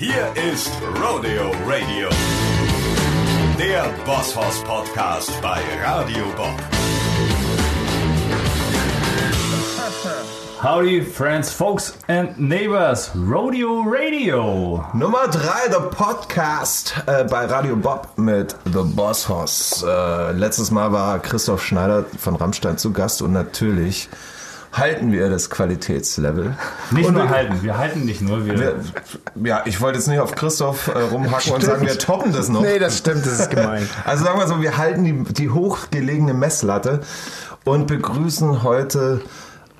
Hier ist Rodeo Radio, der Bosshaus Podcast bei Radio Bob. Howdy, friends, folks and neighbors. Rodeo Radio. Nummer 3, der Podcast äh, bei Radio Bob mit The Boss Hoss. Äh, letztes Mal war Christoph Schneider von Rammstein zu Gast und natürlich halten wir das Qualitätslevel. Nicht und nur wir, halten, wir halten nicht nur, wir. wir, ja, ich wollte jetzt nicht auf Christoph äh, rumhacken und sagen, wir toppen das noch. Nee, das stimmt, das ist gemein. Also sagen wir so, wir halten die, die hochgelegene Messlatte und begrüßen heute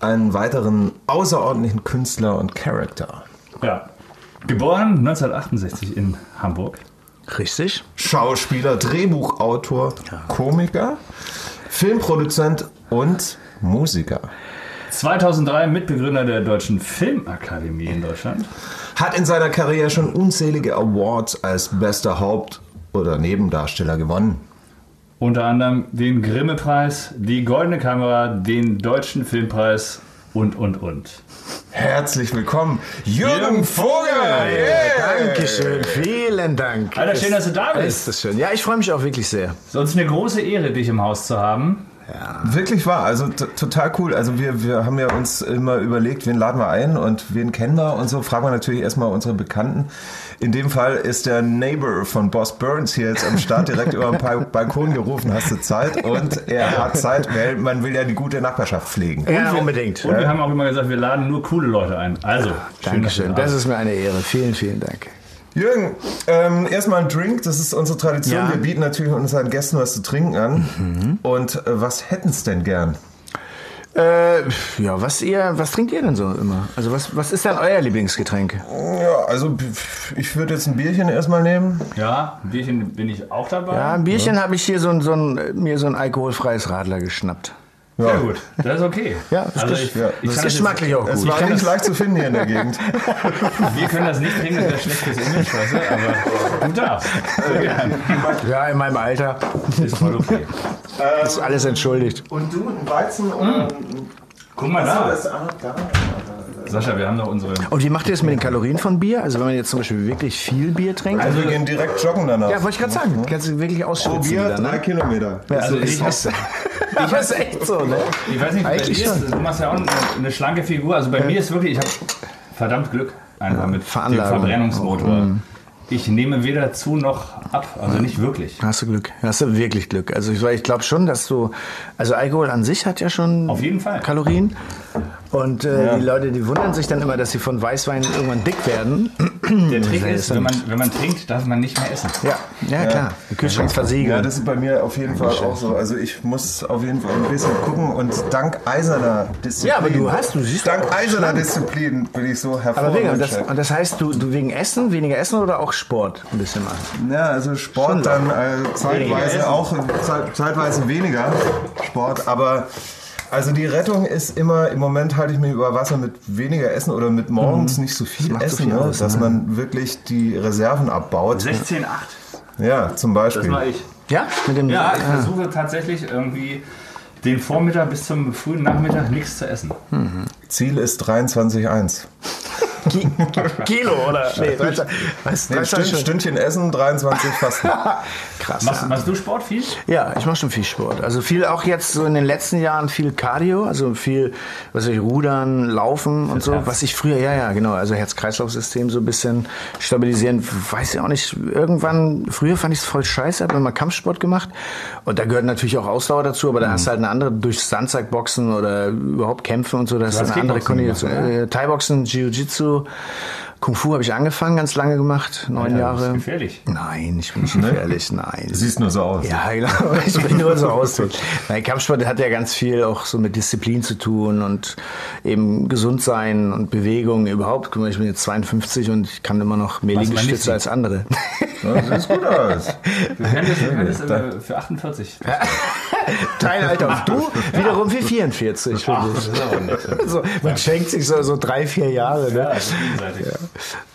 einen weiteren außerordentlichen Künstler und Charakter. ja. Geboren 1968 in Hamburg. Richtig? Schauspieler, Drehbuchautor, Komiker, Filmproduzent und Musiker. 2003 Mitbegründer der Deutschen Filmakademie in Deutschland. Hat in seiner Karriere schon unzählige Awards als bester Haupt- oder Nebendarsteller gewonnen. Unter anderem den Grimme-Preis, die Goldene Kamera, den Deutschen Filmpreis und, und, und. Herzlich willkommen, Jürgen Jürgen Vogel! Yeah. Dankeschön, vielen Dank. Alter, schön, dass du da bist. Ist das schön. Ja, ich freue mich auch wirklich sehr. Es ist uns eine große Ehre, dich im Haus zu haben. Wirklich wahr, also total cool. Also wir, wir haben ja uns immer überlegt, wen laden wir ein und wen kennen wir und so. Fragen wir natürlich erstmal unsere Bekannten. In dem Fall ist der Neighbor von Boss Burns hier jetzt am Start direkt über den Ba- Balkon gerufen, hast du Zeit? Und er hat Zeit, weil man will ja die gute Nachbarschaft pflegen. Ja, unbedingt. Und wir haben auch immer gesagt, wir laden nur coole Leute ein. Also, schön, Dankeschön, da das ist mir eine Ehre. Vielen, vielen Dank. Jürgen, ähm, erstmal ein Drink, das ist unsere Tradition. Ja. Wir bieten natürlich unseren Gästen was zu trinken an. Und äh, was hätten es denn gern? Äh, ja, was ihr, was trinkt ihr denn so immer? Also was, was ist denn euer Lieblingsgetränk? Ja, also ich würde jetzt ein Bierchen erstmal nehmen. Ja, ein Bierchen bin ich auch dabei. Ja, ein Bierchen habe ich hier so ein, so ein, mir so ein alkoholfreies Radler geschnappt. Sehr gut, das ist okay. Ja, das also ist- ich, ja, ich Das ist geschmacklich auch Es gut. war nicht leicht zu finden hier in der Gegend. Wir können das nicht trinken, das wäre schlecht fürs Image, weißt du, aber du darfst. Ja, in meinem Alter Ist voll okay. ist alles entschuldigt. Und du, ein Weizen oder Guck mal da. das, ah, da. Sascha, wir haben noch unsere... Und wie macht ihr das mit den Kalorien von Bier? Also wenn man jetzt zum Beispiel wirklich viel Bier trinkt? Also wir gehen direkt joggen danach. ja, wollte ich gerade sagen. Kannst du wirklich Pro ausschwitzen Bier wieder, drei ne? Kilometer. Also ich ich, ist, ich ist echt so, ne? ich weiß nicht, bei dir Eigentlich ist, du machst ja auch eine, eine schlanke Figur. Also bei mir ist wirklich, ich habe verdammt Glück einfach mit dem. Verbrennungsmotor. Ich nehme weder zu noch ab, also nicht wirklich. Hast du Glück. Hast du wirklich Glück. Also ich, ich glaube schon, dass du, also Alkohol an sich hat ja schon Auf jeden Fall. Kalorien. Und äh, die Leute, die wundern sich dann immer, dass sie von Weißwein irgendwann dick werden. Der Trick ist, wenn man, wenn man trinkt, darf man nicht mehr essen. Ja, ja, klar. Der Kühlschrank ist versiegelt. Ja, das ist bei mir auf jeden Fall auch so. Also ich muss auf jeden Fall ein bisschen gucken und dank eiserner Disziplin. Ja, aber du hast- du siehst Dank eiserner schlank. Disziplin bin ich so aber hervorragend. wegen, und das, und das heißt, du, du wegen Essen, weniger Essen oder auch Sport ein bisschen machen? Ja, also Sport dann äh, zeitweise auch, zeit, zeitweise weniger Sport, aber also die Rettung ist immer, im Moment halte ich mich über Wasser mit weniger Essen oder mit morgens nicht so viel Mhm. macht so Essen, viel ne, aus, dass ne? man wirklich die Reserven abbaut. 16,8. Ja, zum Das Beispiel. mache ich. Ja? Mit dem, Ja, ich versuche tatsächlich irgendwie den Vormittag bis zum frühen Nachmittag nichts zu essen. Ziel ist 23,1. Ki Kilo, oder? Nee, 13, was? Nee, 13 Stünd, schon. Stündchen Essen, 23 Fasten. Krass. Machst, ja. machst du Sport viel? Ja, ich mache schon viel Sport. Also viel auch jetzt so in den letzten Jahren viel Cardio, also viel, was weiß ich, Rudern, Laufen und so, Herz. was ich früher, ja, ja, genau, also Herz-Kreislauf-System so ein bisschen stabilisieren, weiß ich auch nicht, irgendwann, früher fand ich es voll scheiße, habe immer Kampfsport gemacht und da gehört natürlich auch Ausdauer dazu, aber da hast du halt eine andere, durch Sandsackboxen oder überhaupt Kämpfen und so, da ist eine andere Kickboxen Kondition. gemacht, Äh, Thai-Boxen, Jiu-Jitsu, Kung Fu habe ich angefangen, ganz lange gemacht, neun Ja, das ist Jahre. gefährlich. Nein, ich bin nicht gefährlich, nein. Siehst nur so aus. Ja, genau. Ich bin nur so aus. Nein, Kampfsport hat ja ganz viel auch so mit Disziplin zu tun und eben gesund sein und Bewegung überhaupt. Guck mal, ich bin jetzt 52 und ich kann immer noch mehr Liegestütze als andere. Ja, sieht gut aus. Du du könntest äh, für 48. Dein Alter. Und du wiederum wie 44, finde ich. So, man schenkt sich so, so drei, vier Jahre. Ne? Ja, also.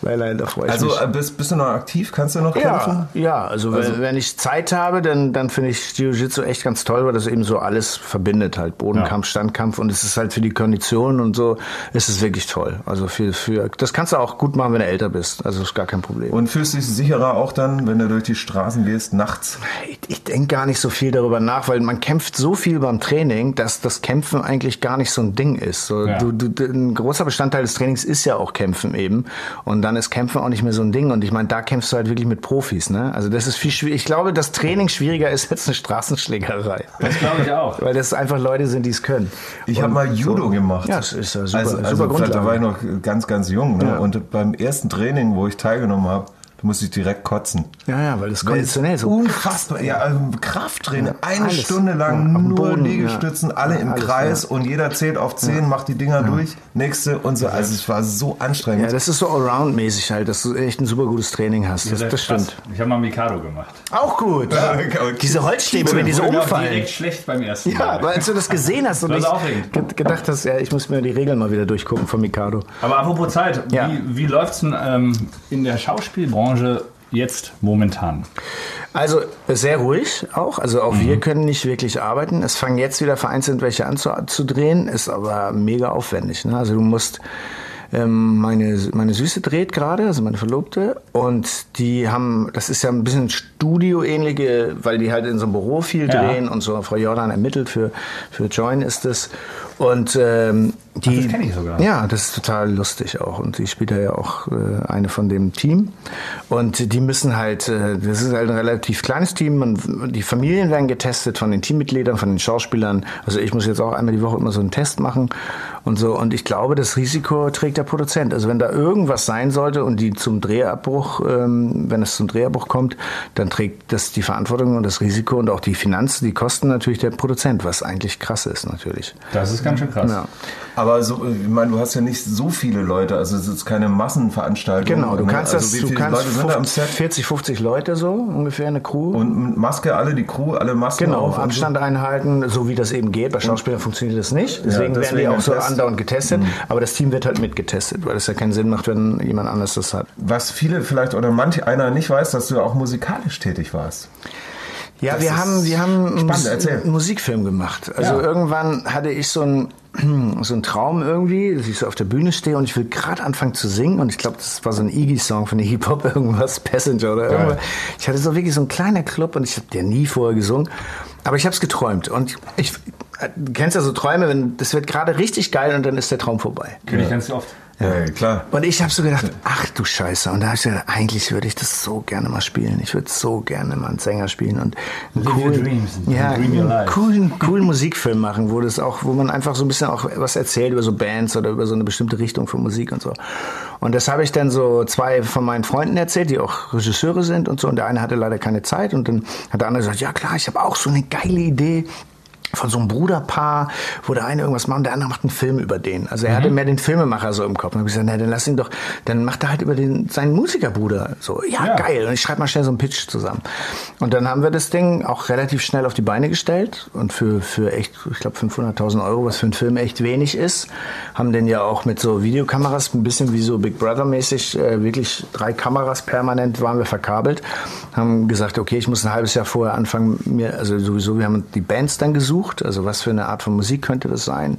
Nein, nein, da freue ich Also mich. äh, bist, bist du noch aktiv? Kannst du noch Ja, kämpfen? ja, also, wenn, wenn ich Zeit habe, dann, dann finde ich Jiu-Jitsu echt ganz toll, weil das eben so alles verbindet halt. Bodenkampf, Standkampf und es ist halt für die Kondition und so, ist es wirklich toll. Also für, für, das kannst du auch gut machen, wenn du älter bist. Also ist gar kein Problem. Und fühlst dich sicherer auch dann, wenn du durch die Straßen gehst, nachts? Ich, ich denke gar nicht so viel darüber nach, weil man kämpft so viel beim Training, dass das Kämpfen eigentlich gar nicht so ein Ding ist. So, Ja. du, du, ein großer Bestandteil des Trainings ist ja auch Kämpfen eben. Und dann ist Kämpfen auch nicht mehr so ein Ding. Und ich meine, da kämpfst du halt wirklich mit Profis. Ne? Also das ist viel schwieriger. Ich glaube, das Training schwieriger ist als eine Straßenschlägerei. Das glaube ich auch. Weil das einfach Leute sind, die es können. Ich habe mal Judo gemacht. Ja, das ist ja super, also, super also Grundlage. Da war ich noch ganz, ganz jung. Ne? Ja. Und beim ersten Training, wo ich teilgenommen habe, da musste ich direkt kotzen. Ja, ja, weil das konditionell so. Unfassbar. Ja, also Krafttraining. Eine alles. Stunde Ja, lang am nur Boden, Liegestützen, ja. alle im Alles, Kreis ja. und jeder zählt auf 10, macht die Dinger durch, nächste und so. Also es war so anstrengend. Ja, das ist so allround-mäßig halt, dass du echt ein super gutes Training hast. Das, das stimmt. krass. Ich habe mal Mikado gemacht. Auch gut. okay. Diese Holzstäbe, wenn die so umfallen. direkt schlecht beim ersten Ja, Mal. aber als du das gesehen hast und ich gedacht hast, ja, ich muss mir die Regeln mal wieder durchgucken von Mikado. Aber apropos Zeit, Ja. wie, wie läuft es denn ähm, in der Schauspielbranche jetzt momentan? Also sehr ruhig auch. Also auch Mhm. wir können nicht wirklich arbeiten. Es fangen jetzt wieder vereinzelt welche an zu, zu drehen, ist aber mega aufwendig. Ne? Also du musst ähm, meine, meine Süße dreht gerade, also meine Verlobte, und die haben, das ist ja ein bisschen Studio-ähnliche, weil die halt in so einem Büro viel Ja. drehen und so. Frau Jordan ermittelt für, für Join ist es. Und ähm, die, das kenn ich sogar. Ja, das ist total lustig auch. Und die spielt ja auch äh, eine von dem Team. Und die müssen halt, äh, das ist halt ein relativ kleines Team. Man, die Familien werden getestet von den Teammitgliedern, von den Schauspielern. Also ich muss jetzt auch einmal die Woche immer so einen Test machen und so. Und ich glaube, das Risiko trägt der Produzent. Also wenn da irgendwas sein sollte und die zum Drehabbruch, ähm, wenn es zum Drehabbruch kommt, dann trägt das die Verantwortung und das Risiko und auch die Finanzen, die Kosten natürlich der Produzent, was eigentlich krass ist natürlich. Das ist ganz schön krass. Ja. Aber so, ich meine, du hast ja nicht so viele Leute, also es ist keine Massenveranstaltung. Genau, du ne? kannst also das, du kannst Leute sind da am 50, Set? 40, 50 Leute so ungefähr eine Crew. Und mit Maske alle, die Crew, alle Masken Genau, Abstand einhalten, so wie das eben geht. Bei Schauspielern funktioniert das nicht. Deswegen, werden deswegen die auch ein so Test. Mhm. andauernd getestet. Aber das Team wird halt mitgetestet, weil es ja keinen Sinn macht, wenn jemand anders das hat. So. Was viele vielleicht oder manch einer nicht weiß, dass du auch musikalisch tätig warst. Ja, Das wir haben, wir haben einen Musikfilm gemacht. Also Ja. irgendwann hatte ich so einen, so einen Traum irgendwie, dass ich so auf der Bühne stehe und ich will gerade anfangen zu singen und ich glaube, das war so ein Iggy-Song von der Hip-Hop, irgendwas, Passenger oder irgendwas. Ich hatte so wirklich so ein kleiner Club und ich habe der nie vorher gesungen, aber ich habe es geträumt und ich, du kennst ja so Träume, wenn das wird gerade richtig geil und dann ist der Traum vorbei. König ganz oft. Ja, klar. Und ich habe so gedacht, ach du Scheiße. Und da habe ich gedacht, eigentlich würde ich das so gerne mal spielen. Ich würde so gerne mal einen Sänger spielen und einen coolen, and ja, dream your einen life. coolen, coolen Musikfilm machen, wo das auch, wo man einfach so ein bisschen auch was erzählt über so Bands oder über so eine bestimmte Richtung von Musik und so. Und das habe ich dann so zwei von meinen Freunden erzählt, die auch Regisseure sind und so. Und der eine hatte leider keine Zeit und dann hat der andere gesagt, ja klar, ich habe auch so eine geile Idee von so einem Bruderpaar, wo der eine irgendwas macht und der andere macht einen Film über den. Also er Mhm. hatte mehr den Filmemacher so im Kopf. Und hab ich gesagt, na, dann lass ihn doch, dann macht er halt über den, seinen Musikerbruder. So, ja, Ja. geil. Und ich schreibe mal schnell so einen Pitch zusammen. Und dann haben wir das Ding auch relativ schnell auf die Beine gestellt und für, für echt, ich glaube 500.000 Euro, was für einen Film echt wenig ist, haben den ja auch mit so Videokameras, ein bisschen wie so Big Brother mäßig, äh, wirklich drei Kameras permanent waren wir verkabelt, haben gesagt, okay, ich muss ein halbes Jahr vorher anfangen, mir, also sowieso, wir haben die Bands dann gesucht, also was für eine Art von Musik könnte das sein,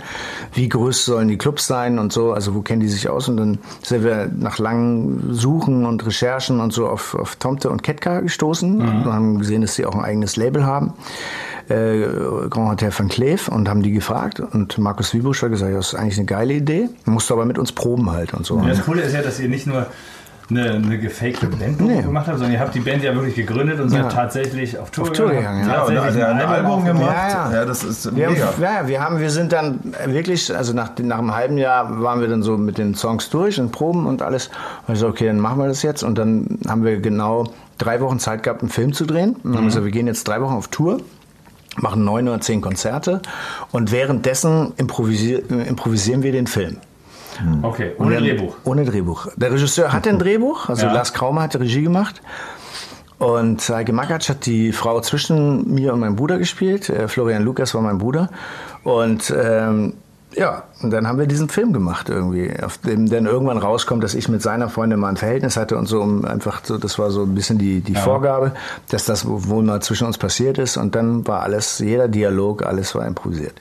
wie groß sollen die Clubs sein und so, also wo kennen die sich aus? Und dann sind wir nach langen Suchen und Recherchen und so auf, auf Tomte und Ketka gestoßen und haben gesehen, dass sie auch ein eigenes Label haben. Äh, Grand Hotel van Cleef und haben die gefragt. Und Markus Wiebusch hat gesagt, das ist eigentlich eine geile Idee, musst du aber mit uns proben halt und so. Und das Coole ist ja, dass ihr nicht nur eine, eine gefakte Band Nee. gemacht habt, sondern ihr habt die Band ja wirklich gegründet und seid Ja. tatsächlich auf Tour, Auf Tour gegangen, ja. Ja, und er hat ein Album gemacht. Ja, Ja, ja. das ist Wir haben, mega. ja, wir haben, wir sind dann wirklich, also nach, nach einem halben Jahr waren wir dann so mit den Songs durch und Proben und alles. Und ich so, okay, dann machen wir das jetzt. Und dann haben wir genau drei Wochen Zeit gehabt, einen Film zu drehen. Und dann haben wir gesagt, wir gehen jetzt drei Wochen auf Tour machen neun oder zehn Konzerte und währenddessen improvisier, improvisieren wir den Film. Okay, ohne dann- Drehbuch. Ohne Drehbuch. Der Regisseur hatte ein Drehbuch, also Ja. Lars Kraumer hat die Regie gemacht. Und Heike Makatsch hat die Frau zwischen mir und meinem Bruder gespielt. Äh, Florian Lukas war mein Bruder. Und ähm, ja, und dann haben wir diesen Film gemacht irgendwie, auf dem dann irgendwann rauskommt, dass ich mit seiner Freundin mal ein Verhältnis hatte und so, um einfach so, das war so ein bisschen die, die Vorgabe, dass das wohl mal zwischen uns passiert ist und dann war alles, jeder Dialog, alles war improvisiert.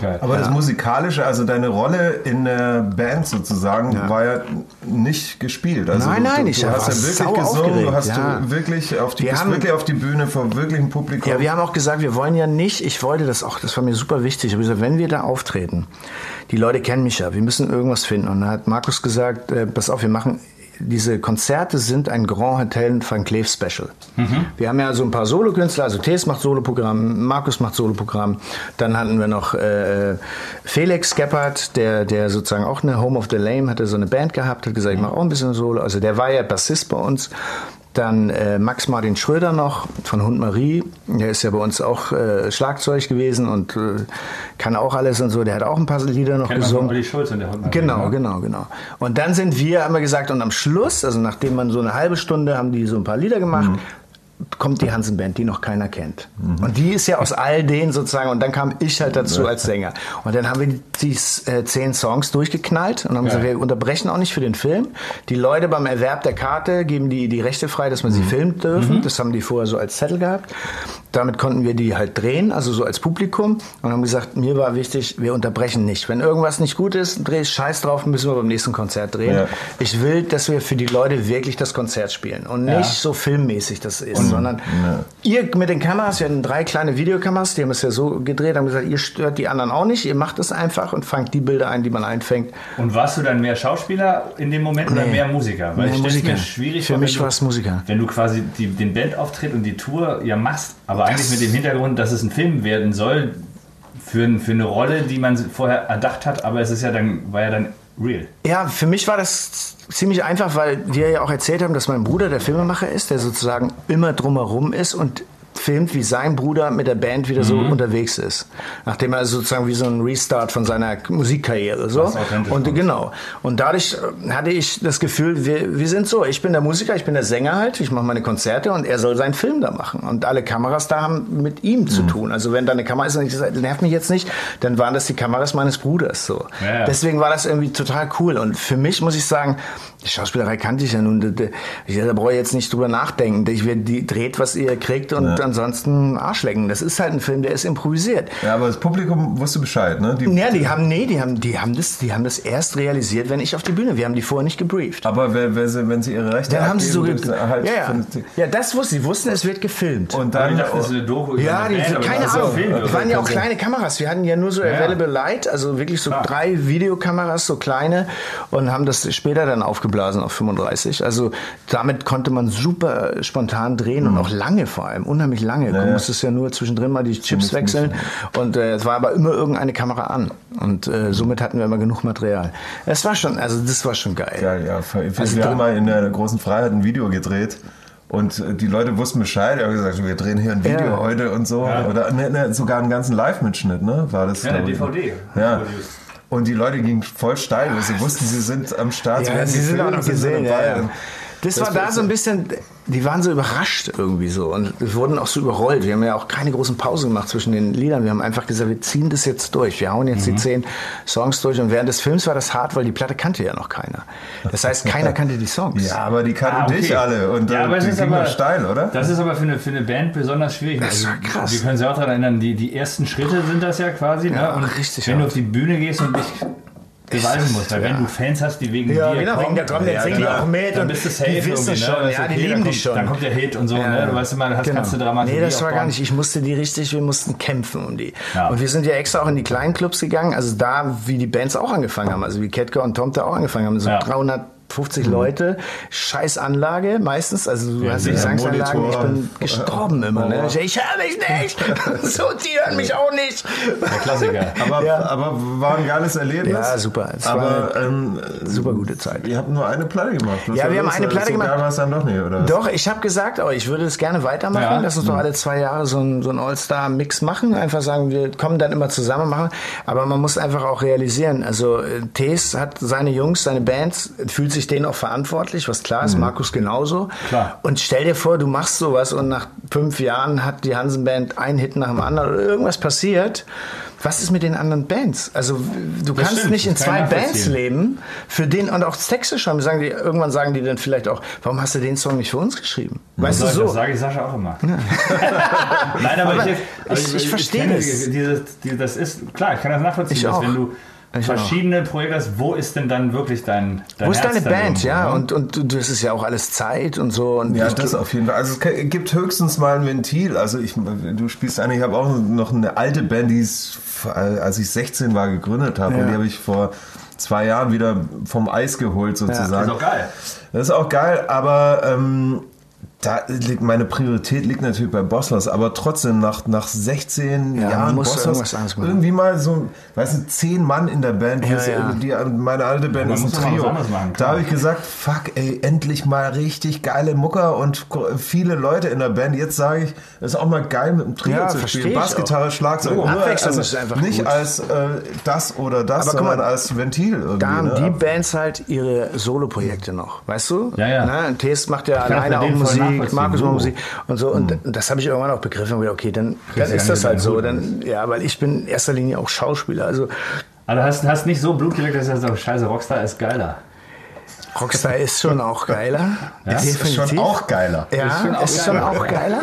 Geil. Aber das Musikalische, also deine Rolle in der Band sozusagen, war ja nicht gespielt. Also Nein, nein, du, ich du war hast ja wirklich gesungen, du aufgeregt, hast ja. du wirklich auf die, Wir bist haben- wirklich auf die Bühne vor wirklichem Publikum. Ja, wir haben auch gesagt, wir wollen ja nicht, ich wollte das auch, das war mir super wichtig, ich habe gesagt, wenn wir da auftreten, die Leute kennen mich ja, wir müssen irgendwas finden. Und dann hat Markus gesagt, äh, pass auf, wir machen, diese Konzerte sind ein Grand Hotel Van Cleef Special. Wir haben ja so ein paar Solokünstler, also Thees macht Soloprogramm, Markus macht Soloprogramm, dann hatten wir noch äh, Felix Gebhardt, der, der sozusagen auch eine Home of the Lame hatte so eine Band gehabt, hat gesagt, ich mache auch ein bisschen Solo, also der war ja Bassist bei uns. Dann äh, Max Martin Schröder noch von Hund Marie. Der ist ja bei uns auch äh, Schlagzeug gewesen und äh, kann auch alles und so. Der hat auch ein paar Lieder noch Kennt man von gesungen. Schulz und der Hund. Genau, genau, genau. Und dann sind wir, haben wir gesagt, und am Schluss, also nachdem man so eine halbe Stunde, haben die so ein paar Lieder gemacht, kommt die Hansen-Band, die noch keiner kennt. Und die ist ja aus all denen sozusagen, und dann kam ich halt dazu als Sänger. Und dann haben wir die, die äh, zehn Songs durchgeknallt und haben gesagt, wir unterbrechen auch nicht für den Film. Die Leute beim Erwerb der Karte geben die, die Rechte frei, dass man sie filmen dürfen. Das haben die vorher so als Zettel gehabt. Damit konnten wir die halt drehen, also so als Publikum. Und haben gesagt, mir war wichtig, wir unterbrechen nicht. Wenn irgendwas nicht gut ist, dreh scheiß drauf, müssen wir beim nächsten Konzert drehen. Ja. Ich will, dass wir für die Leute wirklich das Konzert spielen und nicht Ja. so filmmäßig das ist, sondern ihr mit den Kameras, wir hatten drei kleine Videokameras, die haben es ja so gedreht, haben gesagt, ihr stört die anderen auch nicht, ihr macht es einfach und fangt die Bilder ein, die man einfängt. Und warst du dann mehr Schauspieler in dem Moment oder Nee. mehr Musiker? Weil Mehr ich Musiker. mir schwierig Für vor, mich wenn du- war's Musiker. Wenn du quasi die, den Bandauftritt und die Tour ja machst, aber eigentlich mit dem Hintergrund, dass es ein Film werden soll, für, für eine Rolle, die man vorher erdacht hat, aber es ist ja dann, war ja dann real. Ja, für mich war das ziemlich einfach, weil wir ja auch erzählt haben, dass mein Bruder der Filmemacher ist, der sozusagen immer drumherum ist und filmt, wie sein Bruder mit der Band wieder so Mhm. unterwegs ist. Nachdem er sozusagen wie so ein Restart von seiner Musikkarriere so. Und genau. Und dadurch äh, hatte ich das Gefühl, wir, wir sind so. Ich bin der Musiker, ich bin der Sänger halt, ich mache meine Konzerte und er soll seinen Film da machen. Und alle Kameras da haben mit ihm zu Mhm. tun. Also wenn da eine Kamera ist und ich sage, nervt mich jetzt nicht, dann waren das die Kameras meines Bruders so. Ja. Deswegen war das irgendwie total cool. Und für mich muss ich sagen, die Schauspielerei kannte ich ja nun. Da, da, da brauche ich jetzt nicht drüber nachdenken. Ich werde die dreht, was ihr kriegt und ansonsten Arschlecken. Das ist halt ein Film, der ist improvisiert. Ja, aber das Publikum wusste Bescheid, ne? Die, Ja, die haben, nee, die haben, die haben das, die haben das erst realisiert, wenn ich auf die Bühne. Wir haben die vorher nicht gebrieft. aber wer, wer sie, wenn sie ihre Rechte Dann haben sie so, abgeben, halt ja, ja. ja, das wussten sie. wussten, es wird gefilmt. Und dann, ich dachte, das ist eine Doku Ja, die, Band, keine Ahnung. Oder? waren ja auch kleine Kameras. Wir hatten ja nur so Ja. Available Light, also wirklich so Klar. drei Videokameras, so kleine, und haben das später dann aufgeblasen auf 35. Also damit konnte man super spontan drehen Mhm. und auch lange vor allem, unheimlich lange. Du musstest ja nur zwischendrin mal die Chips wechseln und äh, es war aber immer irgendeine Kamera an. Und äh, somit hatten wir immer genug Material. Es war schon, also das war schon geil. Ja, ja. Wir, Also wir da- haben mal in der großen Freiheit ein Video gedreht. Und äh, die Leute wussten Bescheid, die haben gesagt, wir drehen hier ein Video Ja. heute und so. Oder ne, ne, sogar einen ganzen Live-Mitschnitt, ne? War das? Ja, eine. DVD. Ja. Produced. Und die Leute gingen voll steil, weil sie wussten, sie sind am Start. Ja, werden sie sind auch noch gesehen. Ja, ja. Das, Das war da so ein bisschen, die waren so überrascht irgendwie so und wir wurden auch so überrollt. Wir haben ja auch keine großen Pausen gemacht zwischen den Liedern. Wir haben einfach gesagt, wir ziehen das jetzt durch. Wir hauen jetzt Mhm. die zehn Songs durch und während des Films war das hart, weil die Platte kannte ja noch keiner. Das heißt, keiner kannte die Songs. Ja, aber die kannten Ah, okay. dich alle und ja, äh, aber es die ist gingen aber doch steil, oder? Das ist aber für eine, für eine Band besonders schwierig. Das war krass. Wir können sich auch daran erinnern, die, die ersten Schritte sind das ja quasi. Ja, ne? Und richtig wenn du hart. auf die Bühne gehst und dich beweisen musst, weil ja. wenn du Fans hast, die wegen Ja, dir genau, kommen, wegen der Drum, dann ja, die klar. auch mit dann und bist du safe die wissen schon, ne? Weißt, ja, die lieben dann die kommt, schon. Dann kommt der Hit und so, Ja. ne? Du weißt immer, hast, kannst du Dramaturgie Nee, das war gar nicht. Ich musste die richtig, wir mussten kämpfen um die. Ja. Und wir sind ja extra auch in die kleinen Clubs gegangen, also da, wie die Bands auch angefangen haben, also wie Ketka und Tomte auch angefangen haben, so Ja. 350 Leute, scheiß Anlage meistens, also du Ja, hast die Gesangsanlagen, ich Monitor. bin gestorben immer, ne? Ich, ich höre mich nicht! so, die hören mich auch nicht! Der Klassiker. Aber, Ja. aber war ein geiles Erlebnis. Ja, super. Es aber war ähm, Super gute Zeit. ihr habt nur eine Platte gemacht. Was Ja, wir haben eine Platte so gemacht. geil war es dann doch nicht, oder? Doch, ich habe gesagt, oh, ich würde es gerne weitermachen. Ja. Lass uns doch alle zwei Jahre so ein, so ein All-Star-Mix machen. Einfach sagen, wir kommen dann immer zusammen machen. Aber man muss einfach auch realisieren, also Tees hat seine Jungs, seine Bands, fühlt sich ich denen auch verantwortlich, was klar ist, Mhm. Markus genauso. Klar. Und stell dir vor, du machst sowas und nach fünf Jahren hat die Hansen-Band einen Hit nach dem anderen oder irgendwas passiert. Was ist mit den anderen Bands? Also du kannst stimmt, nicht in das zwei ich Bands leben, für den und auch Texte schreiben. Sagen die, irgendwann sagen die dann vielleicht auch, warum hast du den Song nicht für uns geschrieben? Weißt Das du Das so? sage ich Sascha auch immer. Nein, aber, Aber ich, aber ich- ich verstehe das. Dieses, die- das ist klar, ich kann das nachvollziehen, Ich dass auch. wenn du Ich verschiedene Projekte wo ist denn dann wirklich dein, dein Wo ist Herz deine Band? irgendwo, Ja, ne? und, und du- das ist ja auch alles Zeit und so. Und Ja, das auf jeden Fall. Also es gibt höchstens mal ein Ventil. Also ich, du spielst eine, ich habe auch noch eine alte Band, die ich, als ich 16 war, gegründet habe. Ja. Und die habe ich vor zwei Jahren wieder vom Eis geholt sozusagen. Ist auch geil. Das ist auch geil, aber ähm, da liegt meine Priorität liegt natürlich bei Bosshaus, aber trotzdem nach, nach 16 Ja, Jahren machen. irgendwie mal so, weißt du, zehn Mann in der Band, Ja, ja. Die, meine alte Band ist ein Trio. machen, da habe ich gesagt, fuck, ey, endlich mal richtig geile Mucker und viele Leute in der Band. Jetzt sage ich, es ist auch mal geil mit dem Trio Ja, zu spielen. ich Bass, Gitarre, Schlagzeug. So, Nur, also ist einfach nicht gut. als äh, das oder das, Aber guck mal, sondern als Ventil irgendwie. Da haben ne? die Bands halt ihre Solo-Projekte noch, weißt du? Ja, ja. Na, und Test macht ja alleine auch Musik, Markus macht So. Musik und so. Und das habe ich irgendwann auch begriffen. Und gedacht, okay, dann, dann ist das halt so. Dann, ja, weil ich bin in erster Linie auch Schauspieler. Also du hast, hast nicht so Blut geleckt, dass du sagst, oh, scheiße, Rockstar ist geiler. Rockstar ist schon auch geiler. Das ist schon auch geiler. Ja, schon auch ist schon geiler. auch geiler.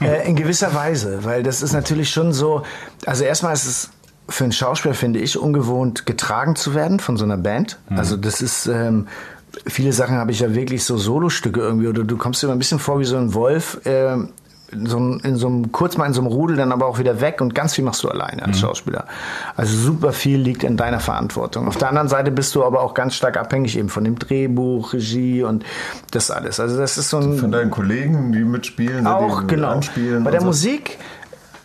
äh, in gewisser Weise, weil das ist natürlich schon so. Also erstmal ist es für einen Schauspieler, finde ich, ungewohnt, getragen zu werden von so einer Band. Mhm. Also das ist. Ähm, Viele Sachen habe ich ja wirklich so Solostücke irgendwie, oder du kommst immer ein bisschen vor wie so ein Wolf, ähm, in so, einem- in so einem, kurz mal in so einem Rudel, dann aber auch wieder weg und ganz viel machst du alleine als Schauspieler. Also super viel liegt in deiner Verantwortung. Auf der anderen Seite bist du aber auch ganz stark abhängig eben von dem Drehbuch, Regie und das alles. Also das ist so ein Von deinen Kollegen, die mitspielen, auch die genau. anspielen. Bei der so. Musik,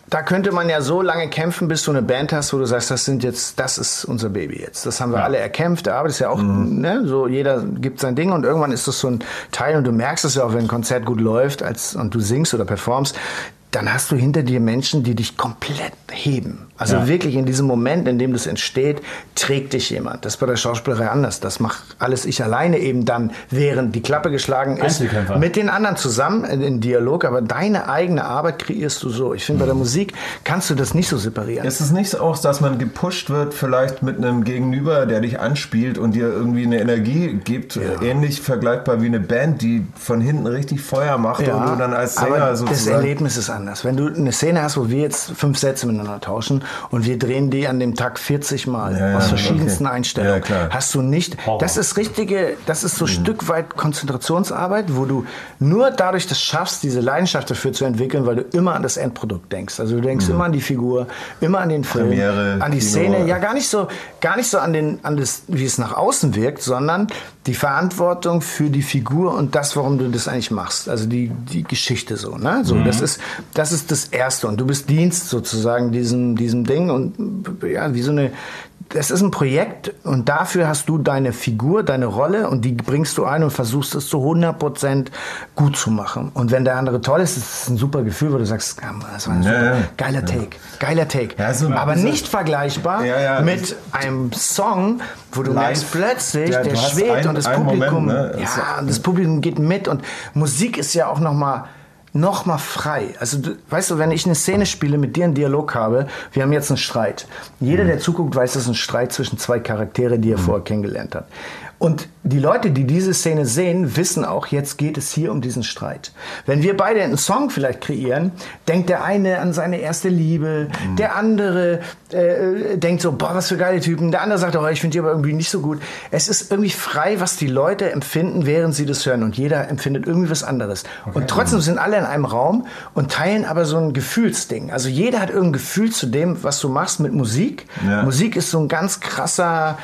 da könnte man ja so lange kämpfen, bis du eine Band hast, wo du sagst, das sind jetzt, das ist unser Baby jetzt. Das haben wir alle erkämpft. Der Arbeit ist ja auch, Mhm. ne, so jeder gibt sein Ding und irgendwann ist das so ein Teil und du merkst es ja auch, wenn ein Konzert gut läuft als, und du singst oder performst, dann hast du hinter dir Menschen, die dich komplett heben. Also Ja. wirklich in diesem Moment, in dem das entsteht, trägt dich jemand. Das ist bei der Schauspielerei anders. Das macht alles ich alleine eben dann, während die Klappe geschlagen ist, mit den anderen zusammen in, in Dialog, aber deine eigene Arbeit kreierst du so. Ich finde, bei der Musik kannst du das nicht so separieren. Ist es nicht so auch, dass man gepusht wird, vielleicht mit einem Gegenüber, der dich anspielt und dir irgendwie eine Energie gibt, ähnlich vergleichbar wie eine Band, die von hinten richtig Feuer macht und du dann als Sänger aber das sozusagen. Erlebnis ist anders. Wenn du eine Szene hast, wo wir jetzt fünf Sätze miteinander tauschen und wir drehen die an dem Tag 40 Mal Ja, ja, aus verschiedensten okay. Einstellungen, Ja, hast du nicht. Horror. Das ist richtige, das ist so ein Stück weit Konzentrationsarbeit, wo du nur dadurch das schaffst, diese Leidenschaft dafür zu entwickeln, weil du immer an das Endprodukt denkst. Also du denkst immer an die Figur, immer an den Film, Premiere, an die Kino. Szene. Ja, gar nicht so, gar nicht so an den, an das, wie es nach außen wirkt, sondern die Verantwortung für die Figur und das, warum du das eigentlich machst. Also die, die Geschichte so, ne? So, das ist, das ist das Erste. Und du bist Dienst sozusagen diesem, diesem Ding und, ja, wie so eine, das ist ein Projekt und dafür hast du deine Figur, deine Rolle und die bringst du ein und versuchst es zu 100% gut zu machen. Und wenn der andere toll ist, ist es ein super Gefühl, wo du sagst, ja, das war ein Ja, super, ja. geiler Take, geiler Take. Ja, so- Aber nicht vergleichbar Ja, ja. mit einem Song, wo du Live. merkst plötzlich, Ja, der schwebt einen- und das Publikum, Moment, ne? ja, und das Publikum geht mit und Musik ist ja auch noch mal noch mal frei. Also du, weißt du, wenn ich eine Szene spiele, mit dir einen Dialog habe, wir haben jetzt einen Streit. Jeder, Mhm. der zuguckt, weiß, das ist ein Streit zwischen zwei Charaktere, die er vorher kennengelernt hat. Und die Leute, die diese Szene sehen, wissen auch, jetzt geht es hier um diesen Streit. Wenn wir beide einen Song vielleicht kreieren, denkt der eine an seine erste Liebe, Mhm. der andere äh, denkt so, boah, was für geile Typen, der andere sagt, oh, ich finde die aber irgendwie nicht so gut. Es ist irgendwie frei, was die Leute empfinden, während sie das hören und jeder empfindet irgendwie was anderes. Und trotzdem sind alle in einem Raum und teilen aber so ein Gefühlsding. Also jeder hat irgendein Gefühl zu dem, was du machst mit Musik. Ja. Musik ist so ein ganz krasser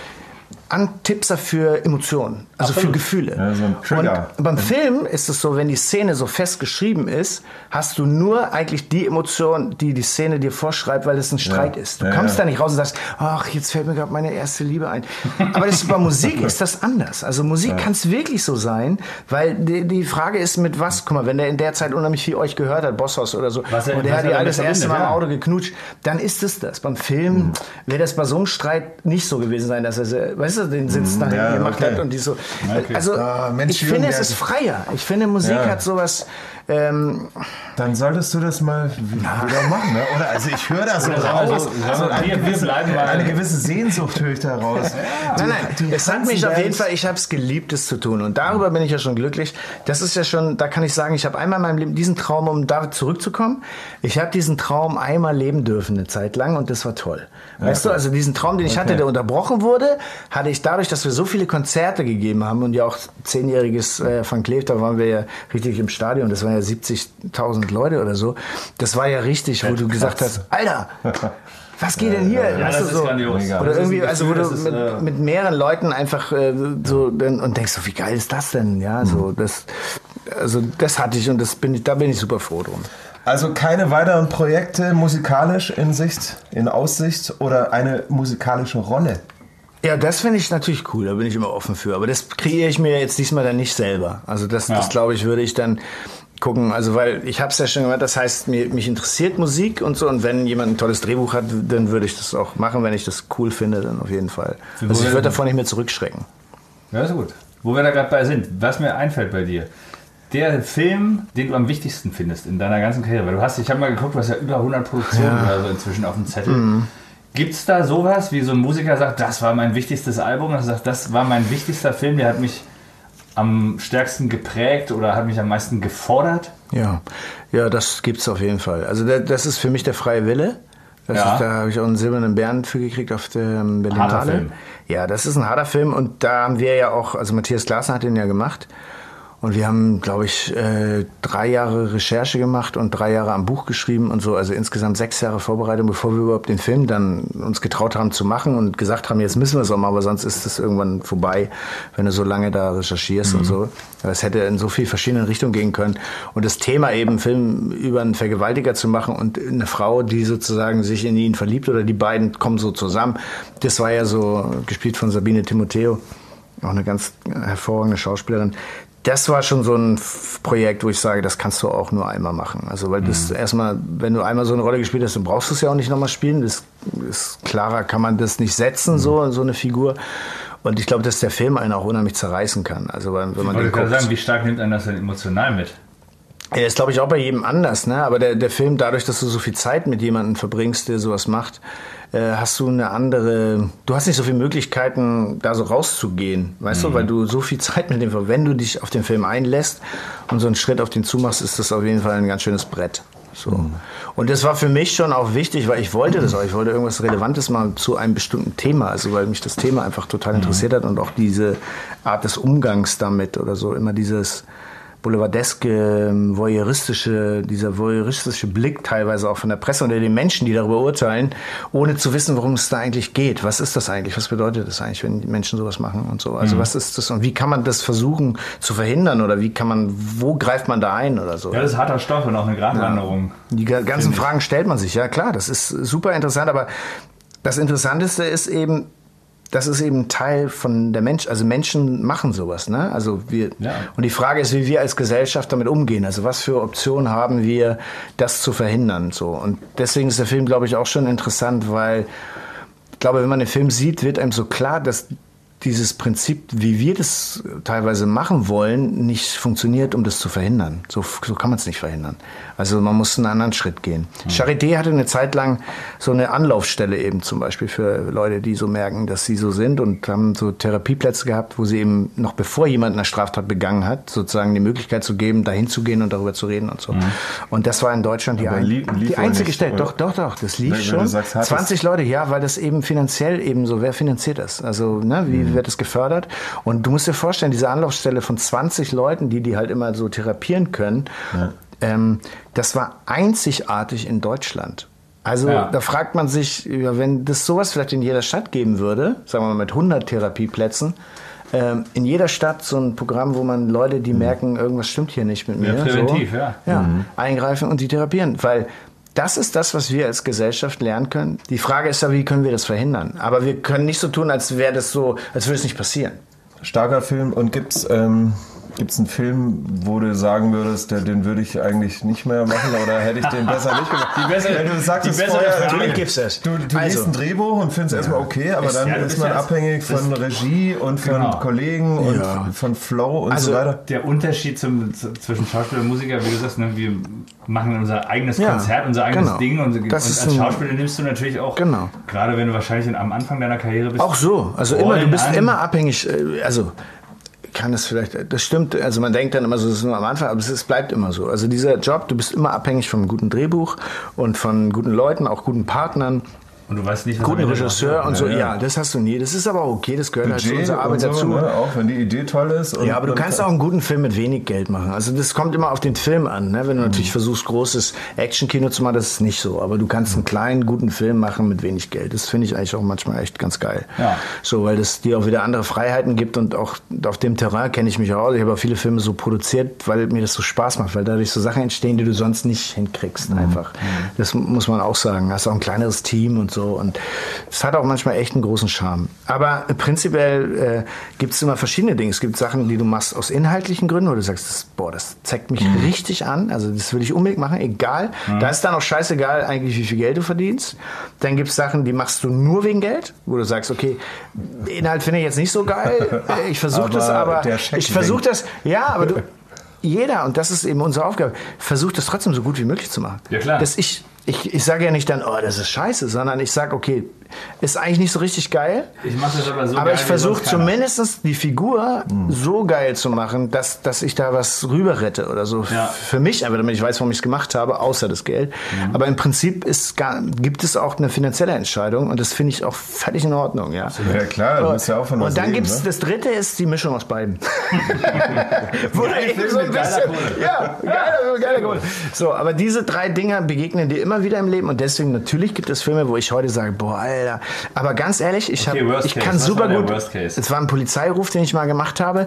Antipser für Emotionen, also Absolut. für Gefühle. Ja, so ein Trigger. Und beim Film ist es so, wenn die Szene so fest geschrieben ist, hast du nur eigentlich die Emotion, die die Szene dir vorschreibt, weil es ein Streit ist. Du Ja, kommst ja. da nicht raus und sagst, ach, jetzt fällt mir gerade meine erste Liebe ein. Aber das, bei Musik ist das anders. Also Musik kann es wirklich so sein, weil die, die Frage ist mit was, guck mal, wenn der in der Zeit unheimlich viel euch gehört hat, Bosshaus oder so, Was und der hat die alles erste Mal im Auto geknutscht, dann ist es das. Beim Film Mhm. wäre das bei so einem Streit nicht so gewesen sein, dass er, sehr- weißt du, Hause den Sitz dahin ja, gemacht okay. hat und die so. Okay. Also Ah, Mensch, ich finde, es ist freier. Ich finde, Musik Ja. hat sowas. Ähm, Dann solltest du das mal wieder machen, ne? Oder? Also ich höre da so wir raus. so, sagen so wir, eine, gewisse, bleiben mal- eine gewisse Sehnsucht höre ich da raus. Nein, nein, die es ganzen mich auf jeden Fall, ich habe es geliebt, es zu tun. Und darüber bin ich ja schon glücklich. Das ist ja schon, da kann ich sagen, ich habe einmal in meinem Leben diesen Traum, um da zurückzukommen, ich habe diesen Traum einmal leben dürfen eine Zeit lang und das war toll. Weißt du, also diesen Traum, den ich hatte, der unterbrochen wurde, hatte ich dadurch, dass wir so viele Konzerte gegeben haben und ja auch zehnjähriges äh, Van Cleef, da waren wir ja richtig im Stadion, das waren ja 70.000 Leute oder so. Das war ja richtig, wo du gesagt hast, Alter, was geht denn hier? Ja, das ist so. grandios. Oder ein irgendwie, also wo du mit, äh, mit mehreren Leuten einfach äh, so dann, und denkst so, wie geil ist das denn? Ja, so Mhm. das, also das hatte ich und das bin ich, da bin ich super froh drum. Also keine weiteren Projekte musikalisch in Sicht, in Aussicht oder eine musikalische Rolle. Ja, das finde ich natürlich cool, da bin ich immer offen für. Aber das kreiere ich mir jetzt diesmal dann nicht selber. Also das, Ja. das glaube ich, würde ich dann gucken. Also weil ich habe es ja schon gemacht, das heißt, mir, mich interessiert Musik und so. Und wenn jemand ein tolles Drehbuch hat, dann würde ich das auch machen. Wenn ich das cool finde, dann auf jeden Fall. Also ich würde davon nicht mehr zurückschrecken. Ja, ist gut. Wo wir da gerade bei sind, was mir einfällt bei dir. Der Film, den du am wichtigsten findest in deiner ganzen Karriere, weil du hast, ich habe mal geguckt, du hast ja über 100 Produktionen oder so inzwischen auf dem Zettel. Mhm. Gibt es da sowas, wie so ein Musiker sagt, das war mein wichtigstes Album, und er sagt, das war mein wichtigster Film, der hat mich am stärksten geprägt oder hat mich am meisten gefordert? Ja, ja, das gibt's auf jeden Fall. Also das ist für mich der freie Wille. Das Ja. ist, da habe ich auch einen silbernen Bären für gekriegt auf der ähm, Berlinale. Harter Film. Ja, das ist ein harter Film und da haben wir ja auch, also Matthias Glasner hat den ja gemacht und wir haben, glaube ich, äh, drei Jahre Recherche gemacht und drei Jahre am Buch geschrieben und so, also insgesamt sechs Jahre Vorbereitung, bevor wir überhaupt den Film dann uns getraut haben zu machen und gesagt haben, jetzt müssen wir es auch mal, aber sonst ist es irgendwann vorbei, wenn du so lange da recherchierst und so. Aber Es hätte in so viel verschiedenen Richtungen gehen können. Und das Thema eben, Film über einen Vergewaltiger zu machen und eine Frau, die sozusagen sich in ihn verliebt oder die beiden kommen so zusammen, das war ja so gespielt von Sabine Timoteo, auch eine ganz hervorragende Schauspielerin. Das war schon so ein Projekt, wo ich sage, das kannst du auch nur einmal machen. Also, weil das erstmal, wenn du einmal so eine Rolle gespielt hast, dann brauchst du es ja auch nicht nochmal spielen. Das ist klarer, kann man das nicht setzen, so, so eine Figur. Und ich glaube, dass der Film einen auch unheimlich zerreißen kann. Also, wenn man Ich den wollte guckt. sagen, wie stark nimmt einen das denn emotional mit? Ja, ist, glaube ich, auch bei jedem anders, ne? Aber der, der Film, dadurch, dass du so viel Zeit mit jemandem verbringst, der sowas macht, äh, hast du eine andere, du hast nicht so viele Möglichkeiten, da so rauszugehen, weißt du, weil du so viel Zeit mit dem, wenn du dich auf den Film einlässt und so einen Schritt auf den zumachst, ist das auf jeden Fall ein ganz schönes Brett. So. Und das war für mich schon auch wichtig, weil ich wollte das auch. Ich wollte irgendwas Relevantes mal zu einem bestimmten Thema, also weil mich das Thema einfach total interessiert hat und auch diese Art des Umgangs damit oder so, immer dieses, boulevardeske, ähm, voyeuristische, dieser voyeuristische Blick teilweise auch von der Presse oder den Menschen, die darüber urteilen, ohne zu wissen, worum es da eigentlich geht. Was ist das eigentlich? Was bedeutet das eigentlich, wenn die Menschen sowas machen und so? Also was ist das und wie kann man das versuchen zu verhindern oder wie kann man, wo greift man da ein oder so? Ja, das ist harter Stoff und auch eine Gratwanderung. Die ga- ganzen Fragen stellt man sich, ja klar, das ist super interessant, aber das Interessanteste ist eben, das ist eben Teil von der Mensch, also Menschen machen sowas, ne? Also wir Ja. und die Frage ist, wie wir als Gesellschaft damit umgehen. Also was für Optionen haben wir, das zu verhindern? So und deswegen ist der Film, glaube ich, auch schon interessant, weil ich glaube, wenn man den Film sieht, wird einem so klar, dass dieses Prinzip, wie wir das teilweise machen wollen, nicht funktioniert, um das zu verhindern. So, so kann man es nicht verhindern. Also man muss einen anderen Schritt gehen. Charité hatte eine Zeit lang so eine Anlaufstelle eben zum Beispiel für Leute, die so merken, dass sie so sind und haben so Therapieplätze gehabt, wo sie eben noch bevor jemand eine Straftat begangen hat, sozusagen die Möglichkeit zu geben, dahin zu gehen und darüber zu reden und so. Und das war in Deutschland die, ein, lief- lief die einzige Stelle. Doch, doch, doch, das lief Wenn schon. sagst, hat es- 20 Leute, ja, weil das eben finanziell eben so, wer finanziert das? Also, ne, wie Mhm. Wird das gefördert? Und du musst dir vorstellen, diese Anlaufstelle von 20 Leuten, die die halt immer so therapieren können, ähm, das war einzigartig in Deutschland. Also Ja. da fragt man sich, ja, wenn das sowas vielleicht in jeder Stadt geben würde, sagen wir mal mit 100 Therapieplätzen, ähm, in jeder Stadt so ein Programm, wo man Leute, die merken, irgendwas stimmt hier nicht mit mir, Ja, präventiv, so, ja. ja eingreifen und die therapieren, weil das ist das, was wir als Gesellschaft lernen können. Die Frage ist ja, wie können wir das verhindern? Aber wir können nicht so tun, als wäre das so, als würde es nicht passieren. Starker Film und gibt's ähm, Gibt es einen Film, wo du sagen würdest, den würde ich eigentlich nicht mehr machen oder hätte ich den besser nicht gemacht? Die bessere- Wenn du sagst, die es bessere vorher, Frage. Natürlich gibt's das. Du, du Also- liest ein Drehbuch und findest erstmal okay, aber dann ja, du ist man ja- abhängig von Regie und von Genau. Kollegen und Ja. von Flow und Also- so weiter. Der Unterschied zum, zwischen Schauspieler und Musiker, wie du sagst, ne, wir machen unser eigenes Ja, Konzert, unser eigenes genau. Ding und, und als Schauspieler nimmst du natürlich auch, Genau. gerade wenn du wahrscheinlich am Anfang deiner Karriere bist, Auch so. Also immer, du bist an. immer abhängig. äh, Also kann es vielleicht, das stimmt, also man denkt dann immer so, das ist nur am Anfang, aber es ist, bleibt immer so. Also dieser Job, du bist immer abhängig einem guten Drehbuch und von guten Leuten, auch guten Partnern, und du weißt nicht, was guten Regisseur und so. Ja, Ja, das hast du nie. Das ist aber okay, das gehört halt zu Budget unserer Arbeit so, dazu. ne? auch wenn die Idee toll ist. Ja, aber du kannst kann- auch einen guten Film mit wenig Geld machen. Also das kommt immer auf den Film an. Ne? Wenn du natürlich Mhm. versuchst, großes Actionkino zu machen, das ist nicht so. Aber du kannst einen kleinen, guten Film machen mit wenig Geld. Das finde ich eigentlich auch manchmal echt ganz geil. Ja. So, weil das dir auch wieder andere Freiheiten gibt und auch auf dem Terrain kenne ich mich auch aus. Ich habe auch viele Filme so produziert, weil mir das so Spaß macht, weil dadurch so Sachen entstehen, die du sonst nicht hinkriegst Mhm. einfach. Das muss man auch sagen. Hast auch ein kleineres Team und so und es hat auch manchmal echt einen großen Charme. Aber prinzipiell äh, gibt es immer verschiedene Dinge. Es gibt Sachen, die du machst aus inhaltlichen Gründen, wo du sagst, das, boah, das zeigt mich Mhm. richtig an. Also das will ich unbedingt machen, egal. Da ist dann auch scheißegal eigentlich, wie viel Geld du verdienst. Dann gibt es Sachen, die machst du nur wegen Geld, wo du sagst, okay, Inhalt finde ich jetzt nicht so geil. Ich versuche das, Aber ich versuche das, ja, aber du, jeder, und das ist eben unsere Aufgabe, versucht das trotzdem so gut wie möglich zu machen. Ja, klar. Dass ich, ich, ich sage ja nicht dann, oh, das ist scheiße, sondern ich sage, okay, ist eigentlich nicht so richtig geil. Ich mache das aber so Aber geil ich versuche zumindest die Figur so geil zu machen, dass, dass ich da was rüber rette oder so. Ja. Für mich, aber damit ich weiß, warum ich es gemacht habe, außer das Geld. Mhm. Aber im Prinzip ist gar, gibt es auch eine finanzielle Entscheidung und das finde ich auch völlig in Ordnung. Ja, Ja klar, du musst ja auch von was und dann gibt es ne? das dritte ist die Mischung aus beiden. Wo eben Film so ein bisschen, ja, geiler, geiler Kohle. So, aber diese drei Dinger begegnen dir immer wieder im Leben und deswegen natürlich gibt es Filme, wo ich heute sage, boah, Alter. Aber ganz ehrlich, ich, hab, Okay, worst ich case. kann Was super gut. Es war ein Polizeiruf, den ich mal gemacht habe.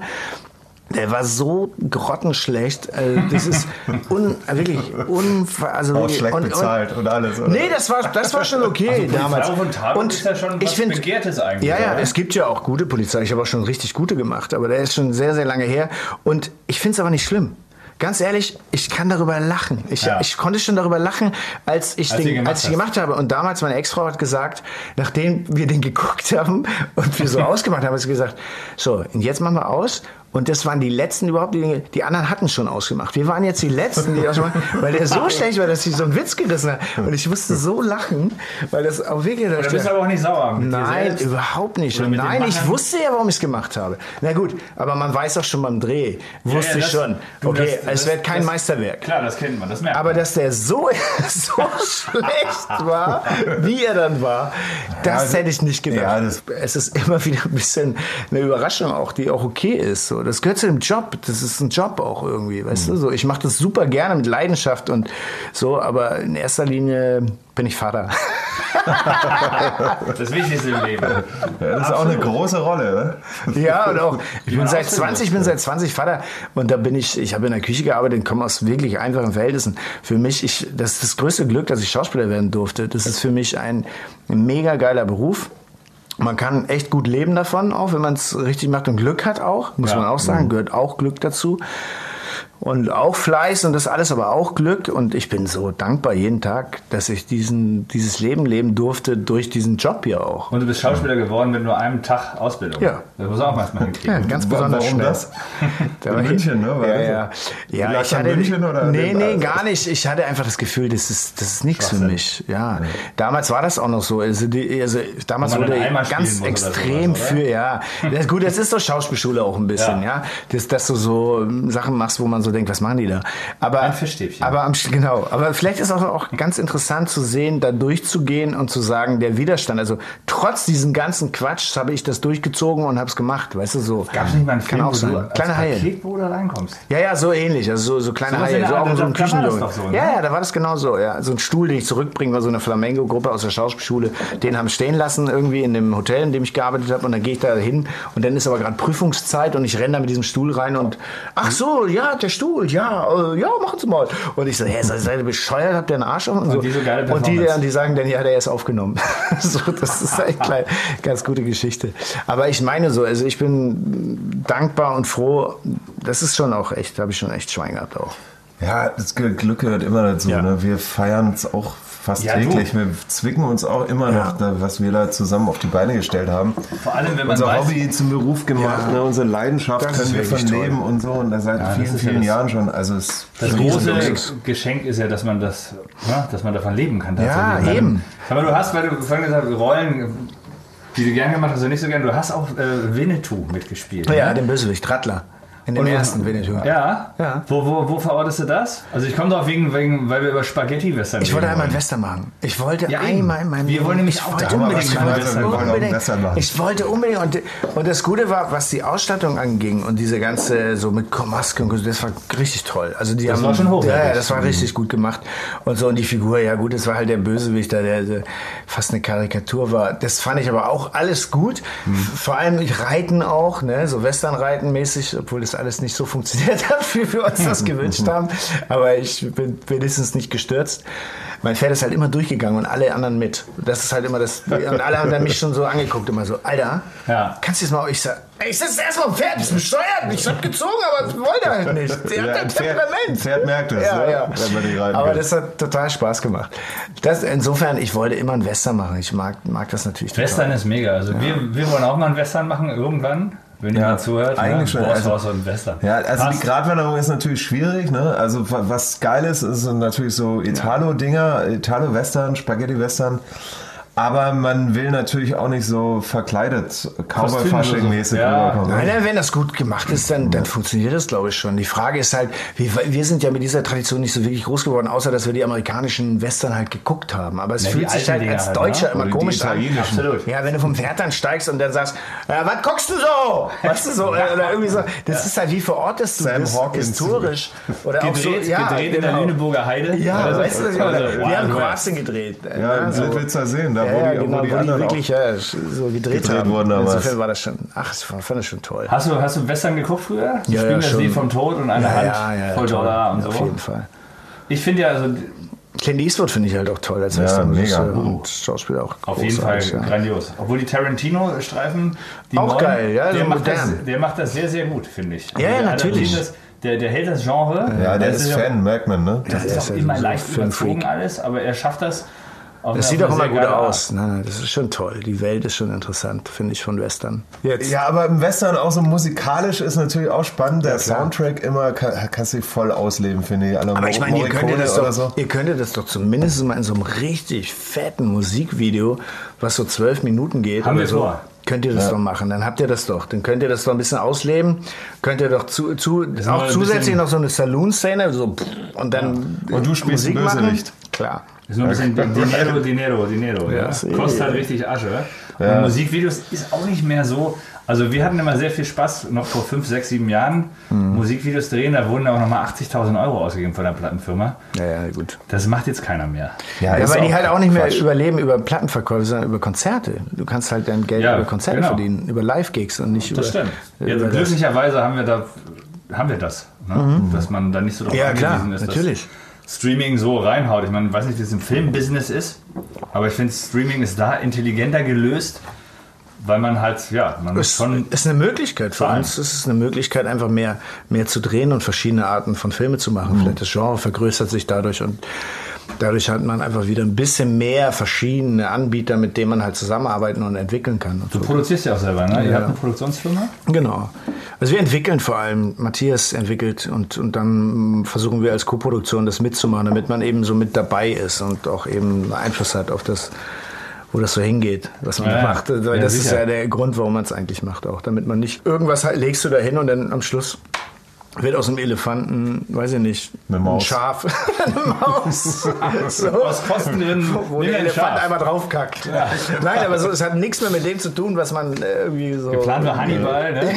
Der war so grottenschlecht. äh, Das ist un, wirklich unver, also Auch schlecht und- und- bezahlt und alles. Oder? Nee, das war, das war schon okay damals. Polizei und Tatort ist ja schon was find- Begehrtes eigentlich, Ja, ja, oder? es gibt ja auch gute Polizei. Ich habe auch schon richtig gute gemacht, aber der ist schon sehr, sehr lange her. Und ich finde es aber nicht schlimm. Ganz ehrlich, ich kann darüber lachen. Ich, Ja. ich konnte schon darüber lachen, als ich Als den, gemacht als ich gemacht habe. Und damals meine Ex-Frau hat gesagt, nachdem wir den geguckt haben und wir so ausgemacht haben, hat sie gesagt, so, und jetzt machen wir aus. Und das waren die letzten überhaupt, die die anderen hatten schon ausgemacht. Wir waren jetzt die letzten, die ausgemacht haben, weil der so schlecht war, dass sie so einen Witz gerissen hat. Und ich musste so lachen, weil das auch wirklich... Da bist du aber auch nicht sauer. Nein, überhaupt nicht. Nein, ich wusste ja, warum ich es gemacht habe. Na gut, aber man weiß auch schon beim Dreh. Wusste ja, ich das- schon. du, Okay, das- es wird kein das- Meisterwerk. Klar, das kennt man, das merkt Aber man. dass der so, so schlecht war, wie er dann war, das also- hätte ich nicht gedacht. ja, es ist immer wieder ein bisschen eine Überraschung auch, die auch okay ist. So, das gehört zu dem Job. Das ist ein Job auch irgendwie, weißt Mhm. du? So, ich mache das super gerne mit Leidenschaft und so, aber in erster Linie bin ich Vater. Das Wichtigste im Leben. Ja, das ist auch eine große Rolle. Ne? Ja, und auch, ich bin seit ausfüllen 20, ich bin seit 20 Vater und da bin ich, ich habe in der Küche gearbeitet und komme aus wirklich einfachen Verhältnissen. Für mich, ich, das ist das größte Glück, dass ich Schauspieler werden durfte. Das ist für mich ein mega geiler Beruf. Man kann echt gut leben davon, auch wenn man es richtig macht und Glück hat auch, muss Ja. man auch sagen, gehört auch Glück dazu. Und auch Fleiß und das alles, aber auch Glück. Und ich bin so dankbar jeden Tag, dass ich diesen, dieses Leben leben durfte durch diesen Job hier auch. Und du bist Schauspieler geworden mit nur einem Tag Ausbildung. Ja. Das muss auch erstmal Ja, hinkriegen. ganz Wa- besonders warum schnell. das? Da In ich- München, ne? War Ja, ja. ja Lag's ich hatte, München oder nee, nee, gar nicht. Ich hatte einfach das Gefühl, das ist, das ist nichts für mich. Ja. Damals war das auch noch so. Also, die, also damals wurde einmal ganz extrem sowas, für, ja. Das, gut, das ist so Schauspielschule auch ein bisschen, ja. Ja. Dass, dass du so ähm, Sachen machst, wo man so denkt, was machen die da? Aber, Ein Fischstäbchen. Aber am, genau. Aber vielleicht ist auch, auch ganz interessant zu sehen, da durchzugehen und zu sagen, der Widerstand, also trotz diesem ganzen Quatsch habe ich das durchgezogen und habe es gemacht, weißt du, so. Gab es nicht mal einen Kann Film, auch wo sein. du Kleine Haie. Reinkommst? Ja, ja, so ähnlich. Also so, so kleine in Haie. So auch so ein da- da war das Küchenjunge. doch so, ne? Ja, ja, da war das genau so. Ja. So ein Stuhl, den ich zurückbringen war so eine Flamengo-Gruppe aus der Schauspielschule. Den haben stehen lassen irgendwie in dem Hotel, in dem ich gearbeitet habe. Und dann gehe ich da hin und dann ist aber gerade Prüfungszeit und ich renne da mit diesem Stuhl rein und ach so, ja, der Stuhl, ja, äh, ja, machen Sie mal. Und ich so, hä, seid seid ihr bescheuert, habt ihr einen Arsch auf? Und, so. die so geile und die, die sagen dann, ja, der ist aufgenommen. so, das ist echt klein, ganz gute Geschichte. Aber ich meine so, also ich bin dankbar und froh, das ist schon auch echt, da habe ich schon echt Schwein gehabt auch. Ja, das Glück gehört immer dazu. Ja. Ne? Wir feiern es auch fast Ja, du. täglich. Wir zwicken uns auch immer Ja. noch, da, was wir da zusammen auf die Beine gestellt haben. Vor allem, wenn man Unser weiß, Hobby zum Beruf gemacht, Ja. ne? unsere Leidenschaft Das können wir wirklich von leben und so. Und das seit vielen, vielen Jahren schon. Also es Das große. Geschenk ist ja, dass man das, ja, dass man davon leben kann. Ja, eben. Aber du hast, weil du vorhin gesagt hast, Rollen, die du gern gemacht hast, oder nicht so gern, du hast auch äh, Winnetou mitgespielt. Ja, ne? den Bösewicht, Rattler. In dem ersten Winnetou. Ja? Ja. Wo, wo, wo verortest du das? Also ich komme drauf wegen, wegen, weil wir über Spaghetti-Western Ich wollte reden einmal wollen. Western machen. Ich wollte Ja, einmal in meinem Wir wollen nämlich ich auch wollte da unbedingt mal machen. Western unbedingt. Western machen. Ich wollte unbedingt und, und das Gute war, was die Ausstattung anging und diese ganze so mit Maske und so, das war richtig toll. Also die Das haben, war schon hochwertig. Ja, ja, das war richtig gut gemacht und so und die Figur, ja gut, das war halt der Bösewicht, da, der, der fast eine Karikatur war. Das fand ich aber auch alles gut. Mhm. Vor allem Reiten auch, ne, so Westernreiten mäßig, obwohl das alles nicht so funktioniert hat, wie wir uns das gewünscht haben. Aber ich bin wenigstens nicht gestürzt. Mein Pferd ist halt immer durchgegangen und alle anderen mit. Das ist halt immer das. Und alle haben dann mich schon so angeguckt, immer so, Alter, Ja. kannst du jetzt mal. Ich sag, ey, ich sitze erstmal am Pferd, bist besteuert. Ich hab gezogen, aber das wollte halt nicht. Der Ja, hat ein ein Pferd- Temperament. ein Pferd merkt das, ja, ne? ja. wenn man die reiten Aber kann. das hat total Spaß gemacht. Das, insofern, ich wollte immer einen Western machen. Ich mag, mag das natürlich total. Western ist mega. Also wir, wir wollen auch mal einen Western machen irgendwann, wenn Ja, jemand zuhört. eigentlich schon. Boss, Also- Boss und Western. Ja, also Passt. die Gratwanderung ist natürlich schwierig, ne? Also wa- was geil ist, ist natürlich so Italo-Dinger, Italo-Western, Spaghetti-Western. Aber man will natürlich auch nicht so verkleidet, Cowboy-Fasching-mäßig Ja. rüberkommen. Nein, nein, wenn das gut gemacht ist, dann, dann funktioniert das, glaube ich, schon. Die Frage ist halt, wir, wir sind ja mit dieser Tradition nicht so wirklich groß geworden, außer dass wir die amerikanischen Western halt geguckt haben. Aber es Ja, die fühlt sich halt Dinger als halt, Deutscher ne? immer Oder komisch an. Absolut. Ja, wenn du vom Pferd dann steigst und dann sagst, ja, was guckst du so? Weißt du so? Oder irgendwie so. Das ist halt wie verortest du Sam das Hawkins. historisch. Oder auch so, Gedreht, ja, gedreht in der genau. Lüneburger Heide. Ja, Also, weißt du, also, wir haben. Kroatien gedreht. Ja, in so. Litwitzer Seen, da Ja, wo ja, die, genau, wo die wo die wirklich ja, so gedreht, gedreht haben. wurden damals. Insofern war das schon, ach, das fand ich schon toll. Hast du, hast du Western geguckt früher? Ja, Spielen ja, das schon. Lied vom Tod und eine Ja, Hand ja, ja, voll toll. Dollar und Ja, so. Auf jeden Fall. Ich finde ja, also Clint Eastwood finde ich halt auch toll als Ja, Westernregisseur mega. und Schauspieler auch auf jeden Fall ja. grandios. Obwohl die Tarantino-Streifen, die Auch neuen, geil, ja, der, so macht das, der macht das sehr, sehr gut, finde ich. Ja, ja, der natürlich. Das, der, der hält das Genre. Ja, der Das ist ja- Fan, merkt man, ne? Das Ja, der ist ist auch ja immer so leicht überzogen alles, aber er schafft das. Auf Das sieht auch immer gut aus. Nein, nein, das ist schon toll. Die Welt ist schon interessant, finde ich, von Western. Jetzt. Ja, aber im Western auch so musikalisch ist natürlich auch spannend. Der klar. Soundtrack immer kann, kannst du voll ausleben, finde ich. Alle Aber ich meine, ihr könntet, das doch, so. ihr könntet das doch zumindest mal in so einem richtig fetten Musikvideo, was so zwölf Minuten geht, Haben oder wir so, vor. könnt ihr das doch machen. Dann habt ihr das doch. Dann könnt ihr das doch ein bisschen ausleben. Könnt ihr doch zu, zu, auch zusätzlich noch so eine Saloon-Szene, so und dann Und du spielst Musik machen. Bösewicht. Klar. Ist nur ein bisschen Dinero, Dinero, Dinero. Ja. das- Kostet halt richtig Asche. Und Musikvideos ist auch nicht mehr so. Also wir hatten immer sehr viel Spaß, noch vor 5, 6, 7 Jahren Mhm. Musikvideos drehen. Da wurden auch nochmal 80.000 Euro ausgegeben von der Plattenfirma. Ja, ja, gut. Das macht jetzt keiner mehr. Ja, ist weil die halt auch nicht mehr Quatsch. überleben über Plattenverkäufe, sondern über Konzerte. Du kannst halt dein Geld Ja, über Konzerte genau. verdienen, über Live-Gigs und nicht Das über. stimmt. Ja, über das. glücklicherweise haben wir da haben wir das. Ne? Dass man da nicht so drauf Mhm. Ja, klar, angewiesen ist, dass natürlich. Streaming so reinhaut. Ich meine, ich weiß nicht, wie es im Filmbusiness ist, aber ich finde, Streaming ist da intelligenter gelöst, weil man halt, ja, man Es schon ist eine Möglichkeit für Zahlen. uns. Es ist eine Möglichkeit, einfach mehr, mehr zu drehen und verschiedene Arten von Filme zu Mhm. machen. Vielleicht das Genre vergrößert sich dadurch und dadurch hat man einfach wieder ein bisschen mehr verschiedene Anbieter, mit denen man halt zusammenarbeiten und entwickeln kann. Und Du so. produzierst ja auch selber, ne? Ihr Ja. habt eine Produktionsfirma? Genau. Also wir entwickeln vor allem, Matthias entwickelt und, und dann versuchen wir als Co-Produktion das mitzumachen, damit man eben so mit dabei ist und auch eben Einfluss hat auf das, wo das so hingeht, was man Ja, macht. Weil Ja, das ist sicher. ja der Grund, warum man es eigentlich macht auch. Damit man nicht irgendwas halt legst du da hin und dann am Schluss wird aus einem Elefanten, weiß ich nicht, Eine ein Maus. Schaf, eine Maus. so. Was kosten denn Wo der ein Elefant Schaf. einmal draufkackt. Nein, aber so, es hat nichts mehr mit dem zu tun, was man äh, irgendwie so. Plan war Hannibal, ne?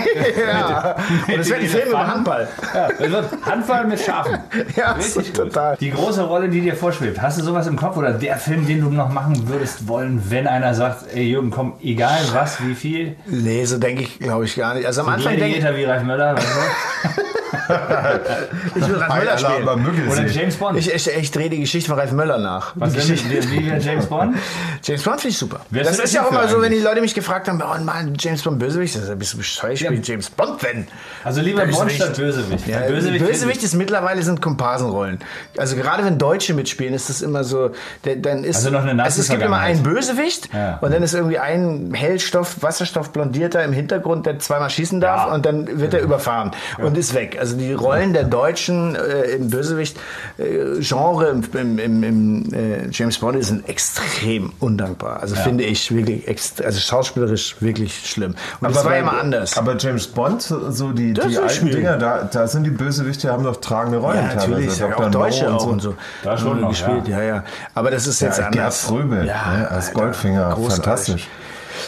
Ja. Und es wird ein Film über. Handball. Ja, es wird Handball mit Schafen. Ja, Richtig so total. Die große Rolle, die dir vorschwebt, hast du sowas im Kopf oder der Film, den du noch machen würdest wollen, wenn einer sagt, ey Jürgen, komm, egal was, wie viel, Nee, so denke ich, glaube ich, gar nicht. Also am Anfang denke ich, wie Ralf Möller, weißt du? Ich will Ralf Möller spielen. Oder James Bond. Ich, ich, ich drehe die Geschichte von Ralf Möller nach. Was Die denn wie, wie wäre James Bond? James Bond finde ich super. Wer das ist ja auch immer so, wenn die eigentlich? Leute mich gefragt haben, oh Mann, James Bond Bösewicht, das ist ein bisschen bescheuert, ich spiele James Bond, wenn. Also lieber Bond Bösewicht. statt Bösewicht. Ja, Bösewicht, Bösewicht, ist mittlerweile sind Komparsenrollen. Also gerade wenn Deutsche mitspielen, ist das immer so, dann ist Also noch eine also es gibt immer einen Bösewicht Ja. und dann ist irgendwie ein Hellstoff, Wasserstoff blondierter im Hintergrund, der zweimal schießen darf Ja. und dann wird er überfahren und ist weg. Also die Rollen der Deutschen äh, im Bösewicht äh, im, im, im, äh, James Bond sind extrem undankbar. Also finde ich wirklich also schauspielerisch wirklich schlimm. Und das war ja immer anders. Aber James Bond, so die, Das die alten schwierig. Dinger, da, da sind die Bösewichte, haben doch tragende Rollen Ja, natürlich. teilweise. Ja, auch Deutsche No auch und so. Da schon noch, gespielt, ja. ja, Aber das ist jetzt Ja, Gerd anders. Fröbe ne, als Goldfinger, großartig. fantastisch.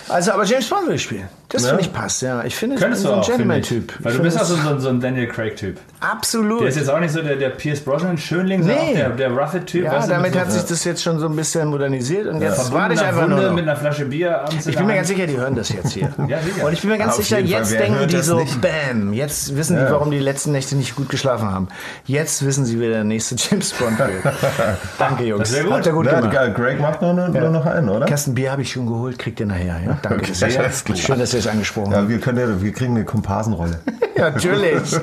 Also, aber James Bond will ich spielen. Das Ja. finde ich passt, ja. Ich finde, Könntest so du ein. Gentleman-Typ. Weil Ich du bist auch finde so, ein Daniel Craig-Typ. Absolut. Der ist jetzt auch nicht so der, der Pierce Brosnan-Schönling, sondern Nee. auch der, der Ruffett-Typ. ja, damit mit hat so sich das jetzt schon so ein bisschen modernisiert und jetzt warte ich einfach Wunde nur noch. mit einer Flasche Bier abends Ich bin mir ganz sicher, die hören das jetzt hier. Ja, sicher. Und ich bin mir ganz Auf sicher, Fall, jetzt wer denken die so, nicht? bam, jetzt wissen die, Ja. warum die letzten Nächte nicht gut geschlafen haben. Jetzt wissen sie, wer der nächste James Bond wird. Danke, Jungs. Wär gut. Habt ihr gut Ja, gemacht. Greg macht nur, noch einen, oder? Kasten Bier habe ich schon geholt, kriegt ihr nachher. Ja? Danke. Sehr. Schön, dass ihr es angesprochen Ja, wir, können ja, wir kriegen eine Komparsenrolle. Ja, natürlich.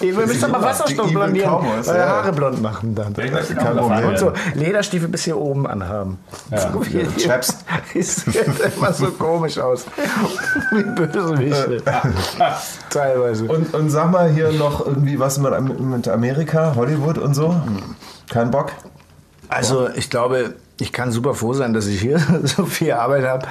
Ihr müsst doch mal Wasserstoff blondieren. Cowboys, Eure ja. Haare blond machen dann. Ich möchte Kein Problem. Und so Lederstiefel bis hier oben anhaben. So wie Chaps. Es sieht immer so komisch aus. Wie Bösewichte. Teilweise. Und, und sag mal hier noch irgendwie was mit, mit Amerika, Hollywood und so. Kein Bock? Also ich glaube, ich kann super froh sein, dass ich hier so viel Arbeit habe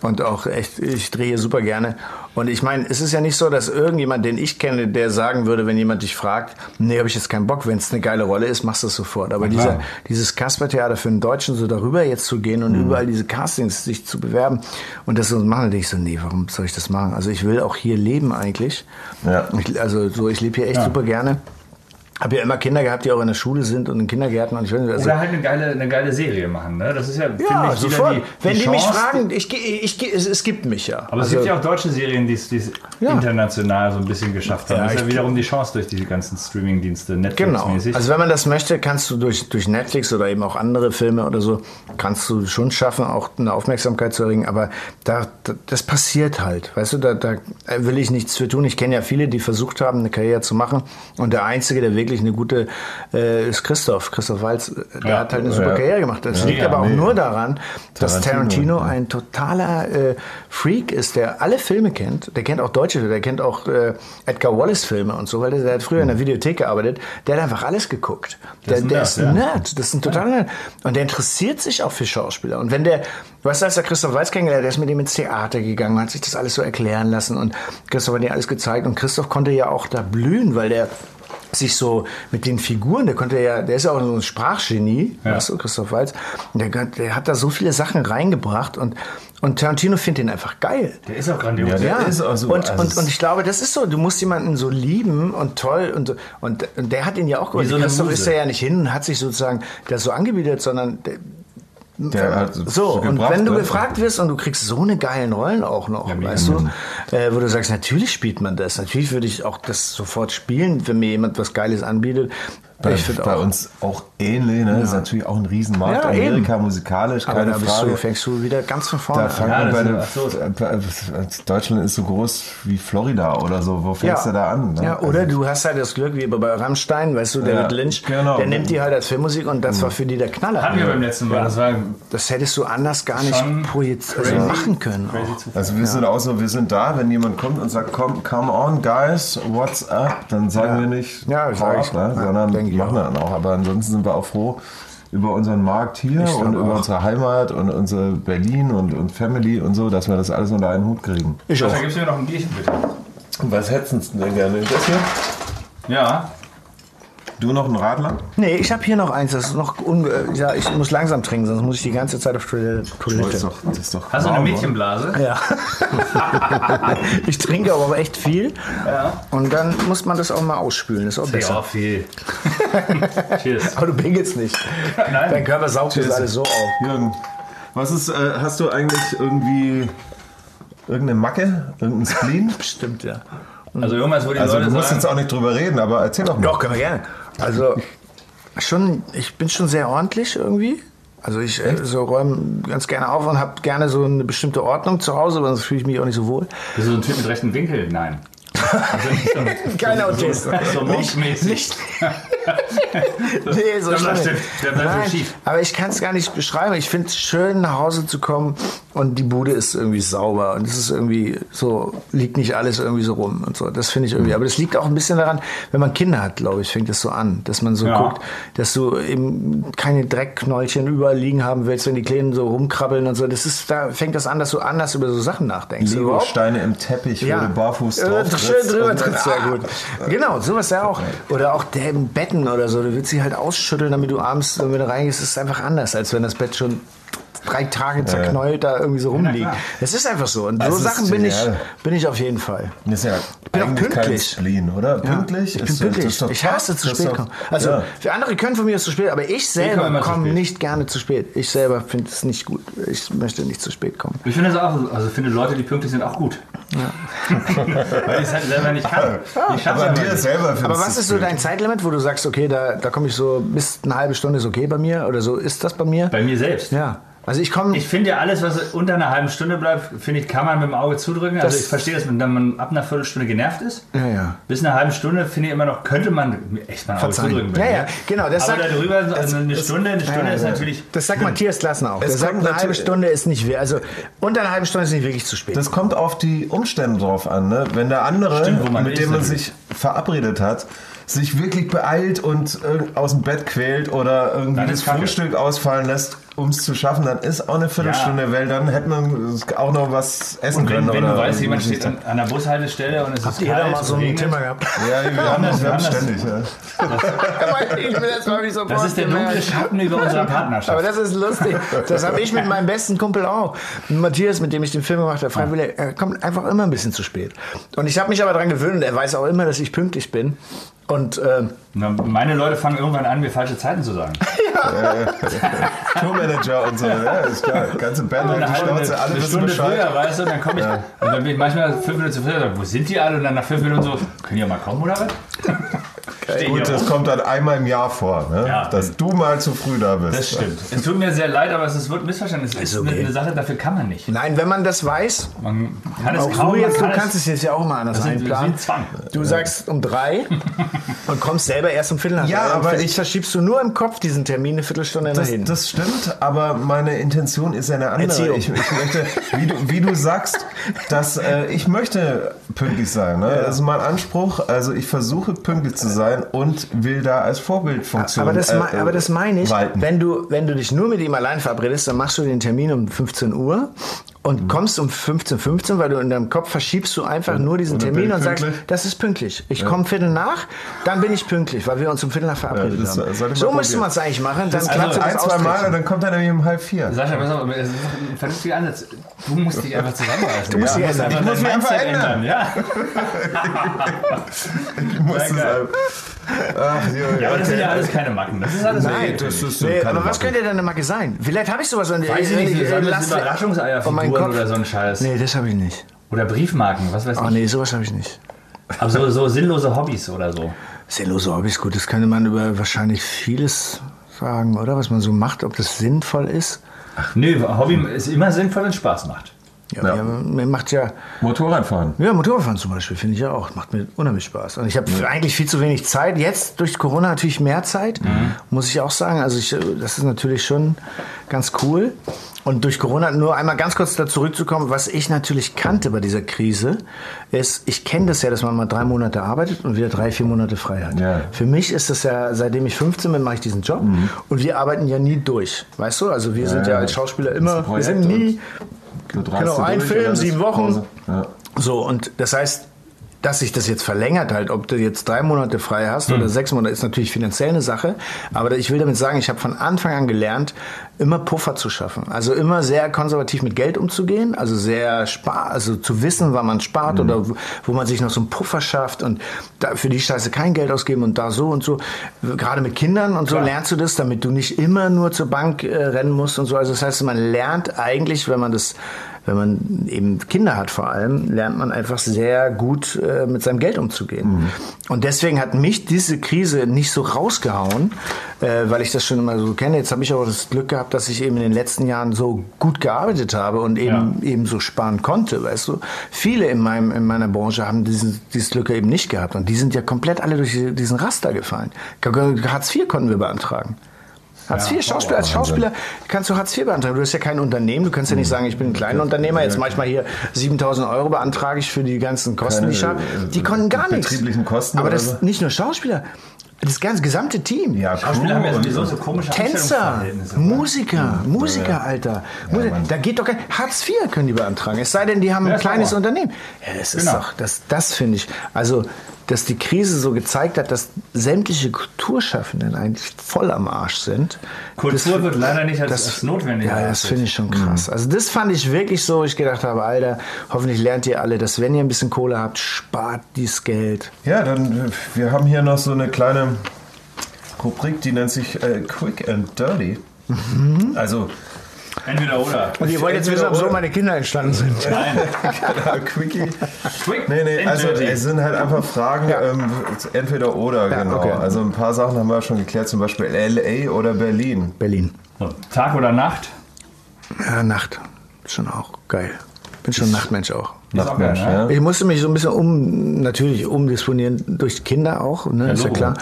und auch echt, ich drehe hier super gerne. Und ich meine, es ist ja nicht so, dass irgendjemand, den ich kenne, der sagen würde, wenn jemand dich fragt, nee, habe ich jetzt keinen Bock, wenn es eine geile Rolle ist, machst du es sofort. Aber dieser, dieses Kaspertheater für einen Deutschen so darüber jetzt zu gehen und überall diese Castings sich zu bewerben und das so machen, dann denke ich so, nee, warum soll ich das machen? Also ich will auch hier leben eigentlich. Ja. Ich, also so, ich lebe hier echt super gerne. Habe ja immer Kinder gehabt, die auch in der Schule sind und in Kindergärten und ich weiß nicht, also Oder halt eine geile, eine geile Serie machen. Ne? Das ist ja, finde ja, ich, wieder sofort. die, Wenn die, die mich Chance, fragen, ich, ich, geh- es, es gibt mich ja. Aber es Also, gibt ja auch deutsche Serien, die es die es Ja. international so ein bisschen geschafft haben. Ja, das ist ja ich- wiederum die Chance durch die ganzen Streaming-Dienste, Genau. Netflix-mäßig. Also wenn man das möchte, kannst du durch, durch Netflix oder eben auch andere Filme oder so, kannst du schon schaffen, auch eine Aufmerksamkeit zu erringen. Aber da, da, das passiert halt. Weißt du, da, da will ich nichts für tun. Ich kenne ja viele, die versucht haben, eine Karriere zu machen. Und der Einzige, der wirklich eine gute, äh, ist Christoph. Christoph Walz, äh, der Ja. hat halt eine super Ja. Karriere gemacht. Das liegt aber auch nur daran, dass Tarantino, Tarantino ein totaler äh, Freak ist, der alle Filme kennt. Der kennt auch deutsche Filme, der kennt auch äh, Edgar Wallace Filme und so, weil der, der hat früher in der Videothek gearbeitet. Der hat einfach alles geguckt. Der, der Nerd, ist ein. Nerd. Das ist ein totaler Nerd. Und der interessiert sich auch für Schauspieler. Und wenn der, weißt du, als der Christoph Waltz kennengelernt, der ist mit ihm ins Theater gegangen, hat sich das alles so erklären lassen und Christoph hat dir alles gezeigt. Und Christoph konnte ja auch da blühen, weil der sich so mit den Figuren, der konnte ja, der ist ja auch so ein Sprachgenie, Ja. weißt du, Christoph Waltz, und der, der hat da so viele Sachen reingebracht und, und Tarantino findet ihn einfach geil. der ist auch grandios. Ja, der ist auch so. und, also und, und ich glaube, das ist so, du musst jemanden so lieben und toll und, so- und, und der hat ihn ja auch Wie so Christoph Muse. ist er ja nicht hin und hat sich sozusagen das so angebietet, sondern der, Der hat so, und wenn du ne? gefragt wirst und du kriegst so eine geilen Rollen auch noch, mega. weißt du, äh, wo du sagst, natürlich spielt man das, natürlich würde ich auch das sofort spielen, wenn mir jemand was Geiles anbietet. Bei, bei auch. uns auch ähnlich, ne? Das ist natürlich auch ein Riesenmarkt. Ja, Amerika eben. musikalisch, Aber keine da bist Frage. du, fängst du wieder ganz von vorne Da an. fangen Ja, wir bei dem, ist- äh, Deutschland ist so groß wie Florida oder so. Wo fängst du da an? Ne? Ja, oder du hast halt das Glück, wie bei Rammstein, weißt du, David Ja, Lynch, genau. der nimmt die halt als Filmmusik und das war für die der Knaller. Hatten wir beim letzten Mal. Das war Das hättest du anders gar nicht Schon projiziert, also machen können. Also wir sind auch so, wir sind da, wenn jemand kommt und sagt, komm, come on, guys, what's up? Dann sagen wir nicht, Ja, sag ich. ne? Ja, sondern denk ich machen wir dann auch. Aber ansonsten sind wir auch froh über unseren Markt hier Ich und über auch. unsere Heimat und unsere Berlin und, und Family und so, dass wir das alles unter einen Hut kriegen. Ich auch. Da gibst du mir noch ein Bierchen, bitte. Was hättest du denn gerne? Das hier? Ja. Du noch einen Radler? Nee, ich habe hier noch eins, das ist noch unge ja, ich muss langsam trinken, sonst muss ich die ganze Zeit auf Toilette. Das ist Toilette. doch, das ist doch Hast du eine? Mädchenblase? Ja. ich trinke aber echt viel. Ja. Und dann muss man das auch mal ausspülen, das ist auch besser. Ja, viel. Cheers. Aber du pinkelst nicht. Nein. Dein Körper saugt das alles so auf. Jürgen, was ist, äh, hast du eigentlich irgendwie irgendeine Macke? Irgendein Spleen? Stimmt, ja. Also irgendwas, wo die Also Leute du musst sagen, jetzt auch nicht drüber reden, aber erzähl doch mal. Doch, können wir gerne. Also schon, ich bin schon sehr ordentlich irgendwie. Also ich äh, so räume ganz gerne auf und habe gerne so eine bestimmte Ordnung zu Hause, aber sonst fühle ich mich auch nicht so wohl. bist du so ein Typ mit rechten Winkel? Nein. Also Kein Autist. So, so Nicht- nicht- Nee, so. Der bleibt Nein, schief. Aber ich kann es gar nicht beschreiben. Ich finde es schön, nach Hause zu kommen und die Bude ist irgendwie sauber und es ist irgendwie so, liegt nicht alles irgendwie so rum und so. Das finde ich irgendwie. Aber das liegt auch ein bisschen daran, wenn man Kinder hat, glaube ich, fängt das so an, dass man so Ja. guckt, dass du eben keine Dreckknäulchen überall liegen haben willst, wenn die Kleinen so rumkrabbeln und so. Das ist, da fängt das an, dass du anders über so Sachen nachdenkst. Überhaupt Lego-Steine im Teppich, wo du barfuß äh, drauf Schön drüber trittst, sehr gut. Genau, sowas ja auch. Oder auch der im Betten oder so. Du willst sie halt ausschütteln, damit du abends, wenn du reingehst, ist es einfach anders, als wenn das Bett schon drei Tage zerknäult da irgendwie so rumliegt. Es ist einfach so. Und so ist Sachen bin ich, bin ich auf jeden Fall. Das ist ja bin auch pünktlich. Spleen, oder? Pünktlich? Ich bin ist, ja- pünktlich. ist doch Ich hasse zu spät kommen. Also ja. für andere können von mir aus zu spät, aber ich selber komme spät. nicht gerne zu spät. Ich selber finde es nicht gut. Ich möchte nicht zu spät kommen. Ich finde das auch, also finde Leute, die pünktlich sind, auch gut. Weil ich es halt selber nicht kann. Ich schaff's Aber dir selber Aber was ist so dein Zeitlimit, wo du sagst, okay, da, da komme ich so bis eine halbe Stunde ist okay bei mir oder so ist das bei mir? Bei mir selbst. Ja. Also ich komme. Ich finde ja alles, was unter einer halben Stunde bleibt, finde ich, kann man mit dem Auge zudrücken. Also Das- ich verstehe, dass man, wenn man ab einer Viertelstunde genervt ist. Ja, ja. Bis eine halbe Stunde finde ich immer noch, könnte man echt mal ein Auge zudrücken. Ja, ja, genau, das Aber sagt- darüber, also das- eine das- Stunde, eine Stunde Ja, ist natürlich. Das sagt Matthias Glasner auch. Es Der sagt, eine halbe Stunde ist nicht Also unter einer halben Stunde ist nicht wirklich zu spät. Das kommt auf die Umstände drauf an. Ne? Wenn der andere, Stimmt, mit ist dem man natürlich. sich verabredet hat, sich wirklich beeilt und äh, aus dem Bett quält oder irgendwie das. Frühstück ausfallen lässt, um es zu schaffen, dann ist auch eine Viertelstunde, weil dann hätte man auch noch was essen Und wenn, können. wenn oder du weißt, jemand steht an, an der Bushaltestelle und es ist Habt ihr da kalt, mal so ein. Thema gehabt? Ja, wir haben das, wir haben das- ständig. Ja. ich will das mal nicht so Das ist der dunkle Schatten über unserer Aber Partnerschaft. das ist lustig. Das habe ich mit meinem besten Kumpel auch. Matthias, mit dem ich den Film gemacht habe, freiwillig, er kommt einfach immer ein bisschen zu spät. Und ich habe mich aber daran gewöhnt, er weiß auch immer, dass ich pünktlich bin. Und ähm, Na, meine Leute fangen irgendwann an, mir falsche Zeiten zu sagen. Tourmanager und so. Ja, ist klar. Ganze Band und die halbe, Schnauze, eine, alle eine Stunde Bescheid. früher, weißt du, und dann komme ich. Und dann bin ich manchmal fünf Minuten zu früh und sage, wo sind die alle? Und dann nach fünf Minuten so, können die mal kommen oder was? Steh Gut, das kommt dann einmal im Jahr vor, ne? Ja. dass du mal zu früh da bist. Das stimmt. Es tut mir sehr leid, aber es ist- wird missverstanden. Es ist okay. eine, eine Sache, dafür kann man nicht. nein, wenn man das weiß, Man kann es auch kaum. du jetzt, du man kann kannst es jetzt ja auch mal anders wie einplanen. Du sagst um drei und kommst selber erst um Viertel nach Ja, aber ich- verschiebst du nur im Kopf diesen Termin eine Viertelstunde nach Das, hinten. das stimmt, aber meine Intention ist ja eine andere. Ich, ich möchte, wie du, wie du sagst, dass äh, ich möchte pünktlich sein. Ne? Das ist mein Anspruch. Also ich versuche pünktlich zu sein und will da als Vorbildfunktion Aber das, äh, aber das meine ich, wenn du, wenn du dich nur mit ihm allein verabredest, dann machst du den Termin um 15 Uhr und Mhm. kommst um 15.15 Uhr, weil du in deinem Kopf verschiebst du einfach nur diesen und Termin und sagst, das ist pünktlich. Ich komme Viertel nach, dann bin ich pünktlich, weil wir uns um Viertel nach verabredet Ja, das haben. So müsste man es eigentlich machen, dann Das- klappt also das ein, zwei Mal und dann kommt er nämlich um halb vier. Sascha, pass auf, es ist ein vernünftiger Ansatz. Du musst dich einfach zusammenreißen. Du musst dich ja. ändern. Ich muss mich einfach ändern. Ja. Ich muss es einfach- Ach, Junge, ja, aber das sind ja okay. alles keine Macken. Das ist alles Nein, okay. das ist Nee, keine aber was Macke. könnte denn eine Macke sein? Vielleicht habe ich sowas an Weiß ich nicht, äh, so äh, Sammel- lass- Kopf. oder so ein Scheiß. Nee, das habe ich nicht. Oder Briefmarken, was weiß Oh ich. nee, sowas habe ich nicht. Aber so, so sinnlose Hobbys oder so. Sinnlose Hobbys, gut, das könnte man über wahrscheinlich vieles sagen, oder? Was man so macht, ob das sinnvoll ist. Nö, Hobby ist immer sinnvoll, wenn es Spaß macht. Ja, Ja. ja. mir macht ja, Motorradfahren. ja, Motorradfahren zum Beispiel finde ich ja auch, macht mir unheimlich Spaß. Und ich habe eigentlich viel zu wenig Zeit. Jetzt durch Corona natürlich mehr Zeit, muss ich auch sagen. Also ich, das ist natürlich schon ganz cool. Und durch Corona, nur einmal ganz kurz da zurückzukommen, was ich natürlich kannte bei dieser Krise, ist, ich kenne das ja, dass man mal drei Monate arbeitet und wieder drei, vier Monate frei hat. Ja. Für mich ist das ja, seitdem ich 15 bin, mache ich diesen Job und wir arbeiten ja nie durch. Weißt du? Also wir sind ja ja. als Schauspieler immer, wir sind nie, Genau, ein durch Film, sieben Wochen. Ja. so, und das heißt, dass sich das jetzt verlängert halt, ob du jetzt drei Monate frei hast oder sechs Monate, ist natürlich finanziell eine Sache. Aber ich will damit sagen, ich habe von Anfang an gelernt, immer Puffer zu schaffen. Also immer sehr konservativ mit Geld umzugehen, also sehr spar, also zu wissen, wann man spart oder wo, man sich noch so einen Puffer schafft und für die Scheiße kein Geld ausgeben und da so und so. Gerade mit Kindern und so Klar. lernst du das, damit du nicht immer nur zur Bank äh, rennen musst und so. Also das heißt, man lernt eigentlich, wenn man das wenn man eben Kinder hat vor allem, lernt man einfach sehr gut äh, mit seinem Geld umzugehen. Und deswegen hat mich diese Krise nicht so rausgehauen, äh, weil ich das schon immer so kenne. Jetzt habe ich auch das Glück gehabt, dass ich eben in den letzten Jahren so gut gearbeitet habe und eben, eben so sparen konnte, weißt du. Viele in, meinem, in meiner Branche haben diesen, dieses Glück eben nicht gehabt und die sind ja komplett alle durch diesen Raster gefallen. Hartz IV konnten wir beantragen. Hartz IV, Schauspieler, als Schauspieler kannst du Hartz IV beantragen. Du hast ja kein Unternehmen, du kannst ja nicht sagen, ich bin ein Kleinunternehmer, jetzt mache ich mal hier 7000 Euro beantrage ich für die ganzen Kosten, die ich habe. Die konnten gar nichts. betrieblichen Kosten Aber das so? nicht nur Schauspieler, das ganze gesamte Team. Ja, Schauspieler haben ja sowieso so komische Tänzer, oder? Musiker, Musiker, Alter. Musiker. da geht doch kein Hartz IV können die beantragen. Es sei denn, die haben Ja, ein kleines. Unternehmen. Ja, das ist Genau. doch, das, das finde ich. Also, dass die Krise so gezeigt hat, dass sämtliche Kulturschaffenden eigentlich voll am Arsch sind. Kultur das, wird leider nicht als, als notwendig ja, das finde ich schon krass. Also das fand ich wirklich so, ich gedacht habe, Alter, hoffentlich lernt ihr alle, dass wenn ihr ein bisschen Kohle habt, spart dieses Geld. Ja, dann, äh, wir haben hier noch so eine kleine Rubrik, die nennt sich äh, Quick and Dirty. Also, Entweder oder. Und ihr wollt jetzt wissen, ob so meine Kinder entstanden sind. Nein. Quickie. Quick Nee, nee, also es sind halt einfach Fragen, ähm, entweder oder, Ja, genau. okay. Also ein paar Sachen haben wir schon geklärt, zum Beispiel LA oder Berlin. Berlin. So, Tag oder Nacht? Ja, Nacht. Schon auch geil. Bin schon Nachtmensch auch. Nachtmensch, geil, ne? ja. Ich musste mich so ein bisschen um, natürlich umdisponieren durch Kinder auch, ne, ist ja klar.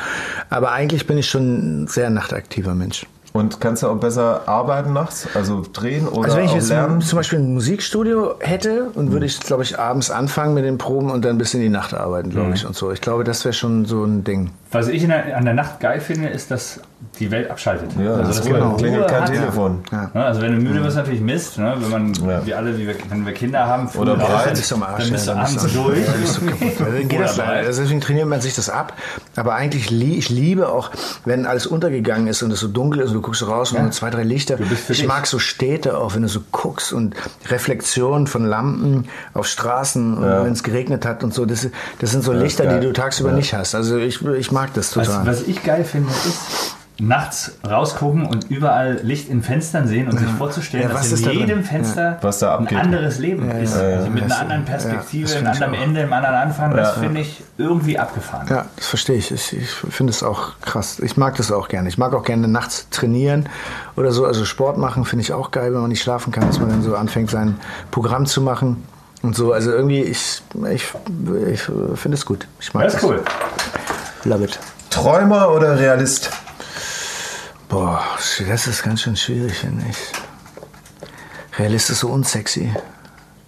Aber eigentlich bin ich schon ein sehr nachtaktiver Mensch. Und kannst du auch besser arbeiten nachts? Also drehen oder Also wenn ich jetzt lernen? zum Beispiel ein Musikstudio hätte und würde ich, glaube ich, abends anfangen mit den Proben und dann bis in die Nacht arbeiten, glaube ich, und so. Ich glaube, das wäre schon so ein Ding. Was ich in der, an der Nacht geil finde, ist, dass die Welt abschaltet. Ja, also, das gut. Klingelt kein hat. Telefon. Ja. Also wenn du müde bist, natürlich Mist. Ne? Wenn man, Ja. wir alle, wie wir, wenn wir Kinder haben, Oder breit. sind, Bist Arsch, dann bist du dann abends durch. Dann geht das leider. Also Deswegen trainiert man sich das ab. Aber eigentlich, lie ich liebe auch, wenn alles untergegangen ist und es so dunkel ist und du guckst raus und nur zwei, drei Lichter. Ich dich. mag so Städte auch, wenn du so guckst und Reflexionen von Lampen auf Straßen und wenn es geregnet hat und so. Das, das sind so Lichter, geil. die du tagsüber nicht hast. Also ich, ich mag das total. Was, was ich geil finde, ist nachts rausgucken und überall Licht in Fenstern sehen und sich vorzustellen, Ja, was dass ist in jedem Fenster Was da abgeht. ein anderes Leben ist. Also mit einer anderen Perspektive, das einem anderen. Ende, einem anderen Anfang. Das finde ich irgendwie abgefahren. Ja, das verstehe ich. Ich, ich finde es auch krass. Ich mag das auch gerne. Ich mag auch gerne nachts trainieren oder so. Also Sport machen finde ich auch geil, wenn man nicht schlafen kann, dass man dann so anfängt, sein Programm zu machen und so. Also irgendwie, ich, ich, ich finde es gut. Ich mag Das ist cool. Love it. Träumer oder Realist? Boah, das ist ganz schön schwierig, finde ich. Realist ist so unsexy.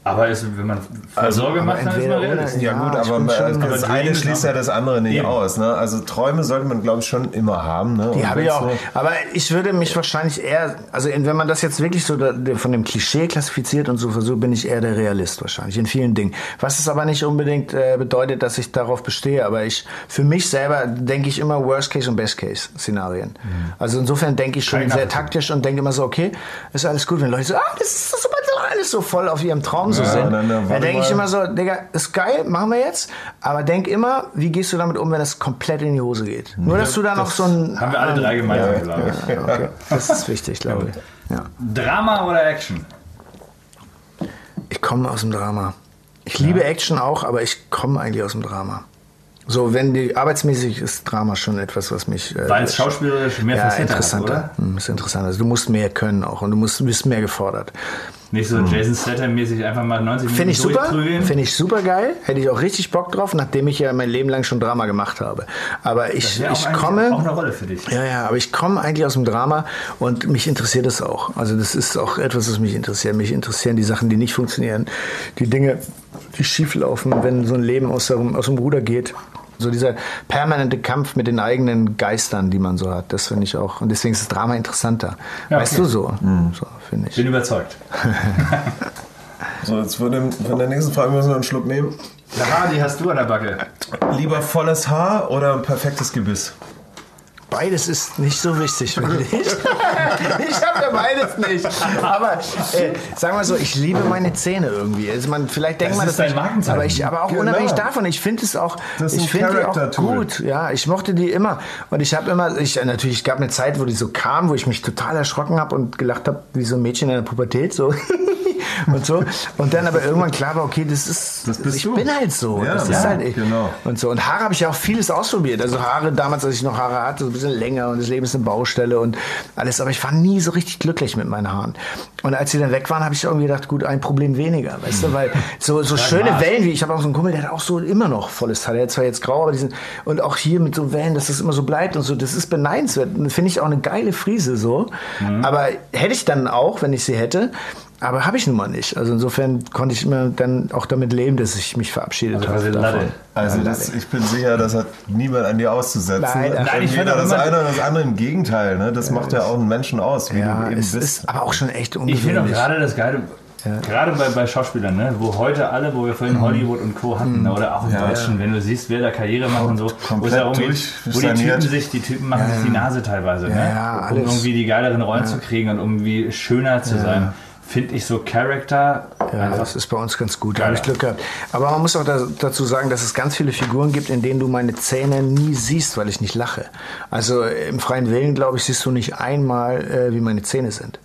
Aber es, wenn man Vorsorge aber macht, dann ist man oder. Realist. Ja, Ja, gut, aber bin schon- das eine schließt ja das andere nicht Eben. aus. Ne? Also Träume sollte man, glaube ich, schon immer haben. Ne? Die habe ich auch. Aber ich würde mich wahrscheinlich eher, also in- wenn man das jetzt wirklich so da, von dem Klischee klassifiziert und so versucht, bin ich eher der Realist wahrscheinlich in vielen Dingen. Was es aber nicht unbedingt äh, bedeutet, dass ich darauf bestehe. Aber ich, für mich selber denke ich immer Worst Case und Best Case Szenarien. Also insofern denke ich schon ich sehr nachvollziehen. taktisch und denke immer so, okay, ist alles gut, wenn Leute so, ah, das ist super, alles so voll auf ihrem Traum so Ja, sind. dann, dann, Dann, warte denke ich immer so, Digga, ist geil, machen wir jetzt. Aber denk immer, wie gehst du damit um, wenn das komplett in die Hose geht? Nur, dass du da noch so ein... Haben wir alle drei gemeinsam, glaube ich. Ja, okay. Das ist wichtig, glaube ich. Ja. Drama oder Action? Ich komme aus dem Drama. Ich liebe Action auch, aber ich komme eigentlich aus dem Drama. So, wenn die arbeitsmäßig ist Drama schon etwas, was mich. Äh, Weil es schauspielerisch mehr ja, Facetten hat, interessanter. oder? Hm, ist interessanter. Also du musst mehr können auch und du musst, bist mehr gefordert. Nicht so Jason Statham-mäßig einfach mal 90 Minuten Hm. Finde ich super. durchprügeln. Finde ich super geil. Hätte ich auch richtig Bock drauf, nachdem ich ja mein Leben lang schon Drama gemacht habe. Aber ich, auch ich eigentlich komme. auch eine Rolle für dich. Ja, ja, aber ich komme eigentlich aus dem Drama und mich interessiert es auch. Also das ist auch etwas, was mich interessiert. Mich interessieren die Sachen, die nicht funktionieren, die Dinge, die schief laufen, wenn so ein Leben aus dem, aus dem Ruder geht. So dieser permanente Kampf mit den eigenen Geistern, die man so hat, das finde ich auch. Und deswegen ist das Drama interessanter. Ja, weißt okay. du so? So, finde ich. Bin überzeugt. So, jetzt von, dem, von der nächsten Frage müssen wir einen Schluck nehmen. Lara, die hast du an der Backe. Lieber volles Haar oder ein perfektes Gebiss? Beides ist nicht so wichtig, finde ich. ich habe ja beides nicht. Aber äh, sagen wir so, ich liebe meine Zähne irgendwie. Also man, vielleicht denkt Das man ist das dein nicht, aber ich, aber auch Genau. unabhängig davon, ich finde es auch, ist ich finde die auch gut. Ja, ich mochte die immer und ich habe immer, ich natürlich, es gab eine Zeit, wo die so kam, wo ich mich total erschrocken habe und gelacht habe, wie so ein Mädchen in der Pubertät so. und so. Und dann aber irgendwann klar war, okay, das ist, Das ich du. bin halt so. Ja, das ja, ist halt ich. genau. Und so. Und Haare habe ich ja auch vieles ausprobiert. Also Haare damals, als ich noch Haare hatte, so ein bisschen länger und das Leben ist eine Baustelle und alles. Aber ich war nie so richtig glücklich mit meinen Haaren. Und als sie dann weg waren, habe ich irgendwie gedacht, gut, ein Problem weniger. Weißt du, weil so, so schöne Marsch. Wellen wie, ich habe auch so einen Kumpel, der hat auch so immer noch volles Haar. Der hat zwar jetzt grau, aber die sind, und auch hier mit so Wellen, dass das immer so bleibt und so, das ist beneidenswert. Finde ich auch eine geile Frise so. Mhm. Aber hätte ich dann auch, wenn ich sie hätte. Aber habe ich nun mal nicht. Also insofern konnte ich immer dann auch damit leben, dass ich mich verabschiedet Also habe. davon. Also das, ich bin sicher, das hat niemand an dir auszusetzen. Nein, nein, ich Weder finde auch das eine oder das andere. Im Gegenteil, ne? das macht ja auch einen Menschen aus, wie Ja, du eben es bist. ist aber auch schon echt Ich finde auch ungewöhnlich. gerade das Geile, gerade bei, bei Schauspielern, ne, wo heute alle, wo wir Mhm. vorhin Hollywood und Co. hatten, ne, oder auch im Deutschen, wenn du siehst, wer da Karriere macht und so, wo es darum geht, wo die. Typen sich, die Typen machen sich die Nase teilweise, ne, ja, um alles. irgendwie die geileren Rollen zu kriegen und irgendwie schöner zu sein. Finde ich so Charakter Ja, einfach das ist bei uns ganz gut. Da habe ich Glück gehabt. Aber man muss auch da, dazu sagen, dass es ganz viele Figuren gibt, in denen du meine Zähne nie siehst, weil ich nicht lache. Also äh, im freien Willen, glaube ich, siehst du nicht einmal, äh, wie meine Zähne sind.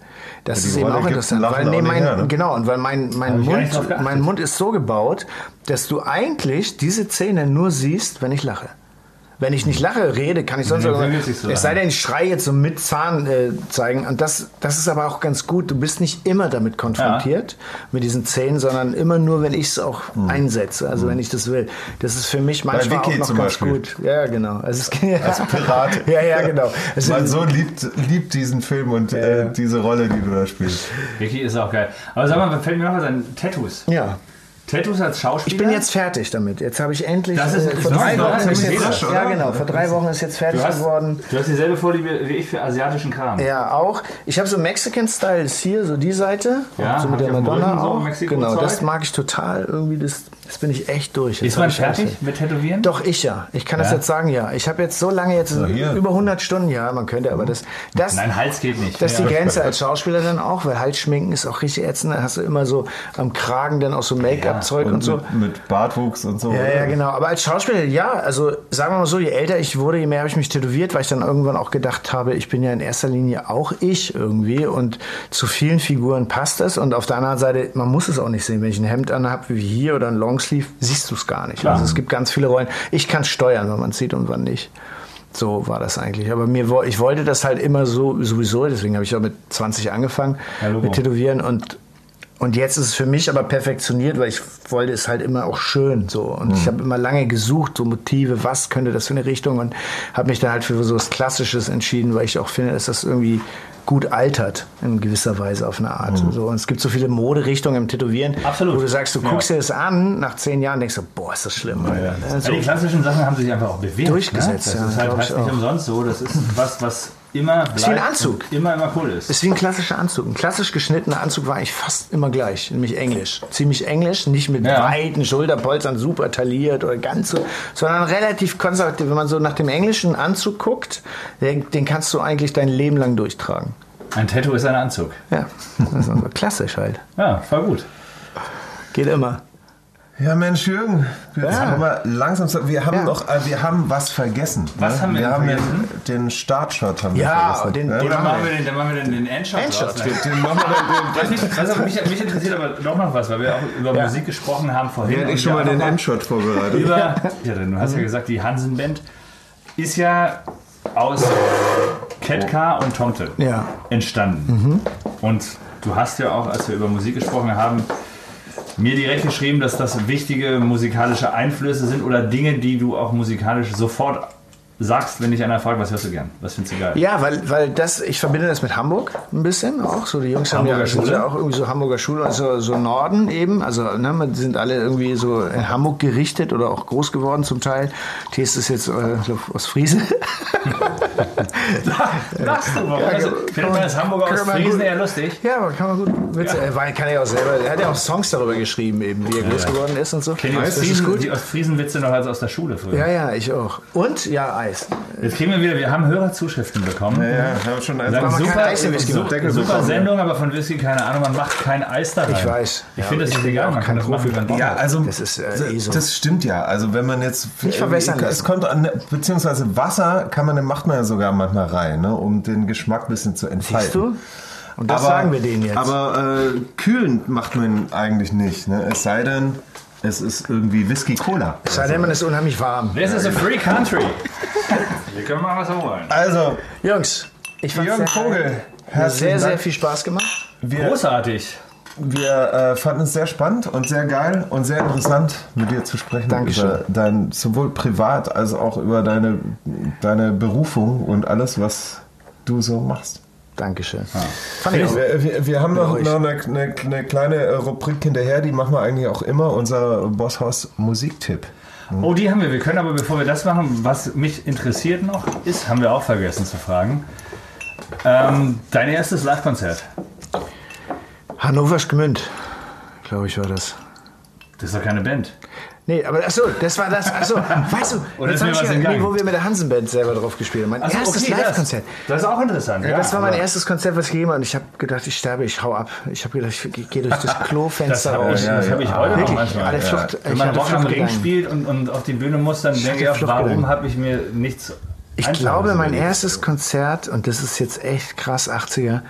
Das die ist eben auch interessant. Weil, nee, mein, her, ne? Genau, und weil mein, mein, Mund, mein Mund ist so gebaut, dass du eigentlich diese Zähne nur siehst, wenn ich lache. Wenn ich nicht lache, rede, kann ich sonst Nee, irgendwas- so Es sei denn, ich schreie jetzt so mit Zahn äh, zeigen. Und das, das ist aber auch ganz gut. Du bist nicht immer damit konfrontiert, mit diesen Zähnen, sondern immer nur, wenn ich es auch einsetze. Also wenn ich das will. Das ist für mich manchmal auch noch ganz Beispiel. gut. Ja, genau. Also es, Als Pirat. ja, ja, genau. Also, mein Sohn liebt, liebt diesen Film und äh, diese Rolle, die du da spielst. Vicky ist auch geil. Aber sag mal, fällt mir noch was an Tattoos. ja. Tattoos als Schauspieler? Ich bin jetzt fertig damit. Jetzt habe ich endlich. Das ist- äh, vor drei Wochen ist jetzt, Flash, Ja, genau. Vor drei Wochen ist jetzt fertig du hast, geworden. du hast dieselbe Vorliebe wie ich für asiatischen Kram. Ja, auch. Ich habe so Mexican Style ist hier, so die Seite. Ja, so mit der Madonna so auch. Genau, das mag ich total. Irgendwie, das, das bin ich echt durch. Jetzt Ist man fertig mit Tätowieren? Doch, ich ja. Ich kann das Ja? jetzt sagen, ja. Ich habe jetzt so lange, jetzt hier. über 100 Stunden, ja, man könnte, aber das, das, Nein, Hals geht nicht. das ist die Ja. Grenze als Schauspieler dann auch, weil Halsschminken ist auch richtig ätzend. Da hast du immer so am Kragen dann auch so Make-up-Zeug und, Und so. mit, mit Bartwuchs und so. Ja, ja, genau. Aber als Schauspieler, ja, also sagen wir mal so, je älter ich wurde, je mehr habe ich mich tätowiert, weil ich dann irgendwann auch gedacht habe, ich bin ja in erster Linie auch ich irgendwie und zu vielen Figuren passt das. Und auf der anderen Seite, man muss es auch nicht sehen. Wenn ich ein Hemd anhabe wie hier oder ein Longsleeve, siehst du es gar nicht. Klar. Also es gibt ganz viele Rollen. Ich kann steuern, wann man es sieht und wann nicht. So war das eigentlich. Aber mir, ich wollte das halt immer so sowieso, deswegen habe ich auch mit 20 angefangen Ja, Logo. mit Tätowieren und und jetzt ist es für mich aber perfektioniert, weil ich wollte es halt immer auch schön so. Und ich habe immer lange gesucht, so Motive, was könnte das für eine Richtung und habe mich dann halt für so was Klassisches entschieden, weil ich auch finde, dass das irgendwie gut altert in gewisser Weise auf eine Art. So, und es gibt so viele Moderichtungen im Tätowieren, Absolut. wo du sagst, du Ja. guckst dir das an, nach zehn Jahren denkst du, boah, ist das schlimm. Alter. Ne? Ja, So. die klassischen Sachen haben sich einfach auch bewährt. Durchgesetzt, ne? ja, Das ist halt heißt nicht umsonst so. Das ist was, was immer bleibt wie ein Anzug. immer, immer cool ist. Ist wie ein klassischer Anzug. Ein klassisch geschnittener Anzug war eigentlich fast immer gleich, nämlich englisch. Ziemlich englisch, nicht mit Ja. weiten Schulterpolstern super tailliert oder ganz so, sondern relativ konservativ. Wenn man so nach dem englischen Anzug guckt, den, den kannst du eigentlich dein Leben lang durchtragen. Ein Tattoo ist ein Anzug. Ja, das ist klassisch halt. Ja, voll gut. Geht immer. Ja, Mensch, Jürgen, wir, Ja. haben wir langsam, zu- wir haben Ja. noch, äh, wir haben was vergessen. Was ne? haben wir wir denn haben vergessen? Den, den Startshot haben wir Ja, vergessen. den- ne? den machen wir den, dann machen wir den, den Endshot. Endshot. raus, ne? Den machen wir dann, Was mich, was auch mich, mich interessiert aber doch noch was, weil wir auch über Ja. Musik gesprochen haben vorhin. den, und ich schon wir mal den Endshot vorbereitet. über, ja, denn du hast ja gesagt, die Hansen Band ist ja aus Ketka und Tomte Ja. entstanden. Und du hast ja auch, als wir über Musik gesprochen haben, mir direkt geschrieben, dass das wichtige musikalische Einflüsse sind oder Dinge, die du auch musikalisch sofort sagst, wenn dich einer fragt, was hörst du gern? Was findest du geil? Ja, weil, weil das, ich verbinde das mit Hamburg ein bisschen auch. So die Jungs haben ja, Hamburger Schule? ja auch irgendwie so Hamburger Schule, also so Norden eben. Also ne, die sind alle irgendwie so in Hamburg gerichtet oder auch groß geworden zum Teil. Thies ist jetzt äh, aus Friese. Lachst du? Warum? Ja, Also, findet man das Hamburger aus Friesen eher lustig? ja, aber kann man gut. Witze, Er kann er auch selber. Er hat ja auch Songs darüber geschrieben, eben, wie er groß geworden ist und so. Kennt die Ostfriesen-Witze noch als aus der Schule früher? Ja, ja, ich auch. Und ja, Eis. Jetzt kriegen wir wieder, wir haben Hörerzuskriften bekommen. Ja, ja, haben schon Sagen, man kein super, Eis super, machen. Deckel super bekommen, Sendung, aber von Whisky keine Ahnung, man macht kein Eis da rein. Ich weiß. Ich Ja, finde, das ich ist egal, auch man kann das machen, wie man Bock Ja, also Das ist, äh, eh so. das stimmt ja. Also wenn man jetzt Nicht verwässern es lassen. kommt an, beziehungsweise Wasser kann man macht man ja sogar manchmal rein, ne, um den Geschmack ein bisschen zu entfalten. Siehst du? Und das aber, sagen wir denen jetzt. Aber äh, kühlend macht man eigentlich nicht. Ne? Es sei denn, es ist irgendwie Whisky Cola. Es sei denn, man ist unheimlich warm. This is a free country. Wir können mal was holen. Also, Jungs, ich fand's Jürgen sehr Vogel. Hat sehr, sehr viel Spaß gemacht. wir, Großartig. wir äh, fanden es sehr spannend und sehr geil und sehr interessant, mit dir zu sprechen. Dankeschön. Über dein, sowohl privat als auch über deine, deine Berufung und alles, was du so machst. Dankeschön. Fand ich auch. Wir, wir, wir haben noch, noch eine, eine, eine kleine äh, Rubrik hinterher, die machen wir eigentlich auch immer, unser Bosshaus Musiktipp. Oh, die haben wir. Wir können aber, bevor wir das machen, was mich interessiert noch ist, haben wir auch vergessen zu fragen. Ähm, dein erstes Live-Konzert. Hannovers Gmünd, glaube ich, war das. Das ist doch keine Band. Nee, aber achso, das war das. Achso, weißt du, ich was ja- nee, wo wir mit der Hansen-Band selber drauf gespielt haben. Mein Ach so, erstes okay, das- Live-Konzert. Das ist auch interessant. Ja, das war mein erstes Konzert, was ich gegeben habe. Und ich habe gedacht, ich sterbe, ich hau ab. Ich habe gedacht, ich gehe durch das Das Klofenster habe raus. ich, ja, das ja. hab ich heute noch Wirklich, manchmal. alle ja. Flucht, Wenn ich man Rock am Ring spielt und, und auf die Bühne muss, dann denke ich auch, warum habe ich mir nichts Ich glaube, mein erstes Konzert, und das ist jetzt echt krass, 80er,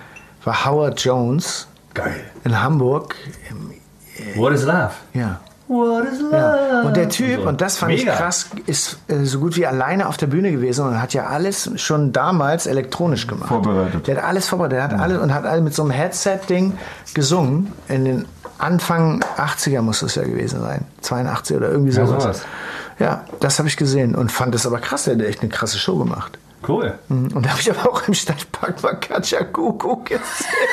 war Howard Jones Geil. in Hamburg. What is Love? Ja. What is Love? Ja. Und der Typ, so. und das fand Mega. ich krass, ist äh, so gut wie alleine auf der Bühne gewesen und hat ja alles schon damals elektronisch gemacht. Vorbereitet. Der hat alles vorbereitet. Der hat alle und hat alle mit so einem Headset-Ding gesungen. In den Anfang 80er muss es ja gewesen sein. 82 oder irgendwie Ja, sowas. sowas. Ja, das habe ich gesehen und fand das aber krass. Der hat echt eine krasse Show gemacht. Cool. Und da habe ich aber auch im Stadtpark mal Katja Kuku gesehen.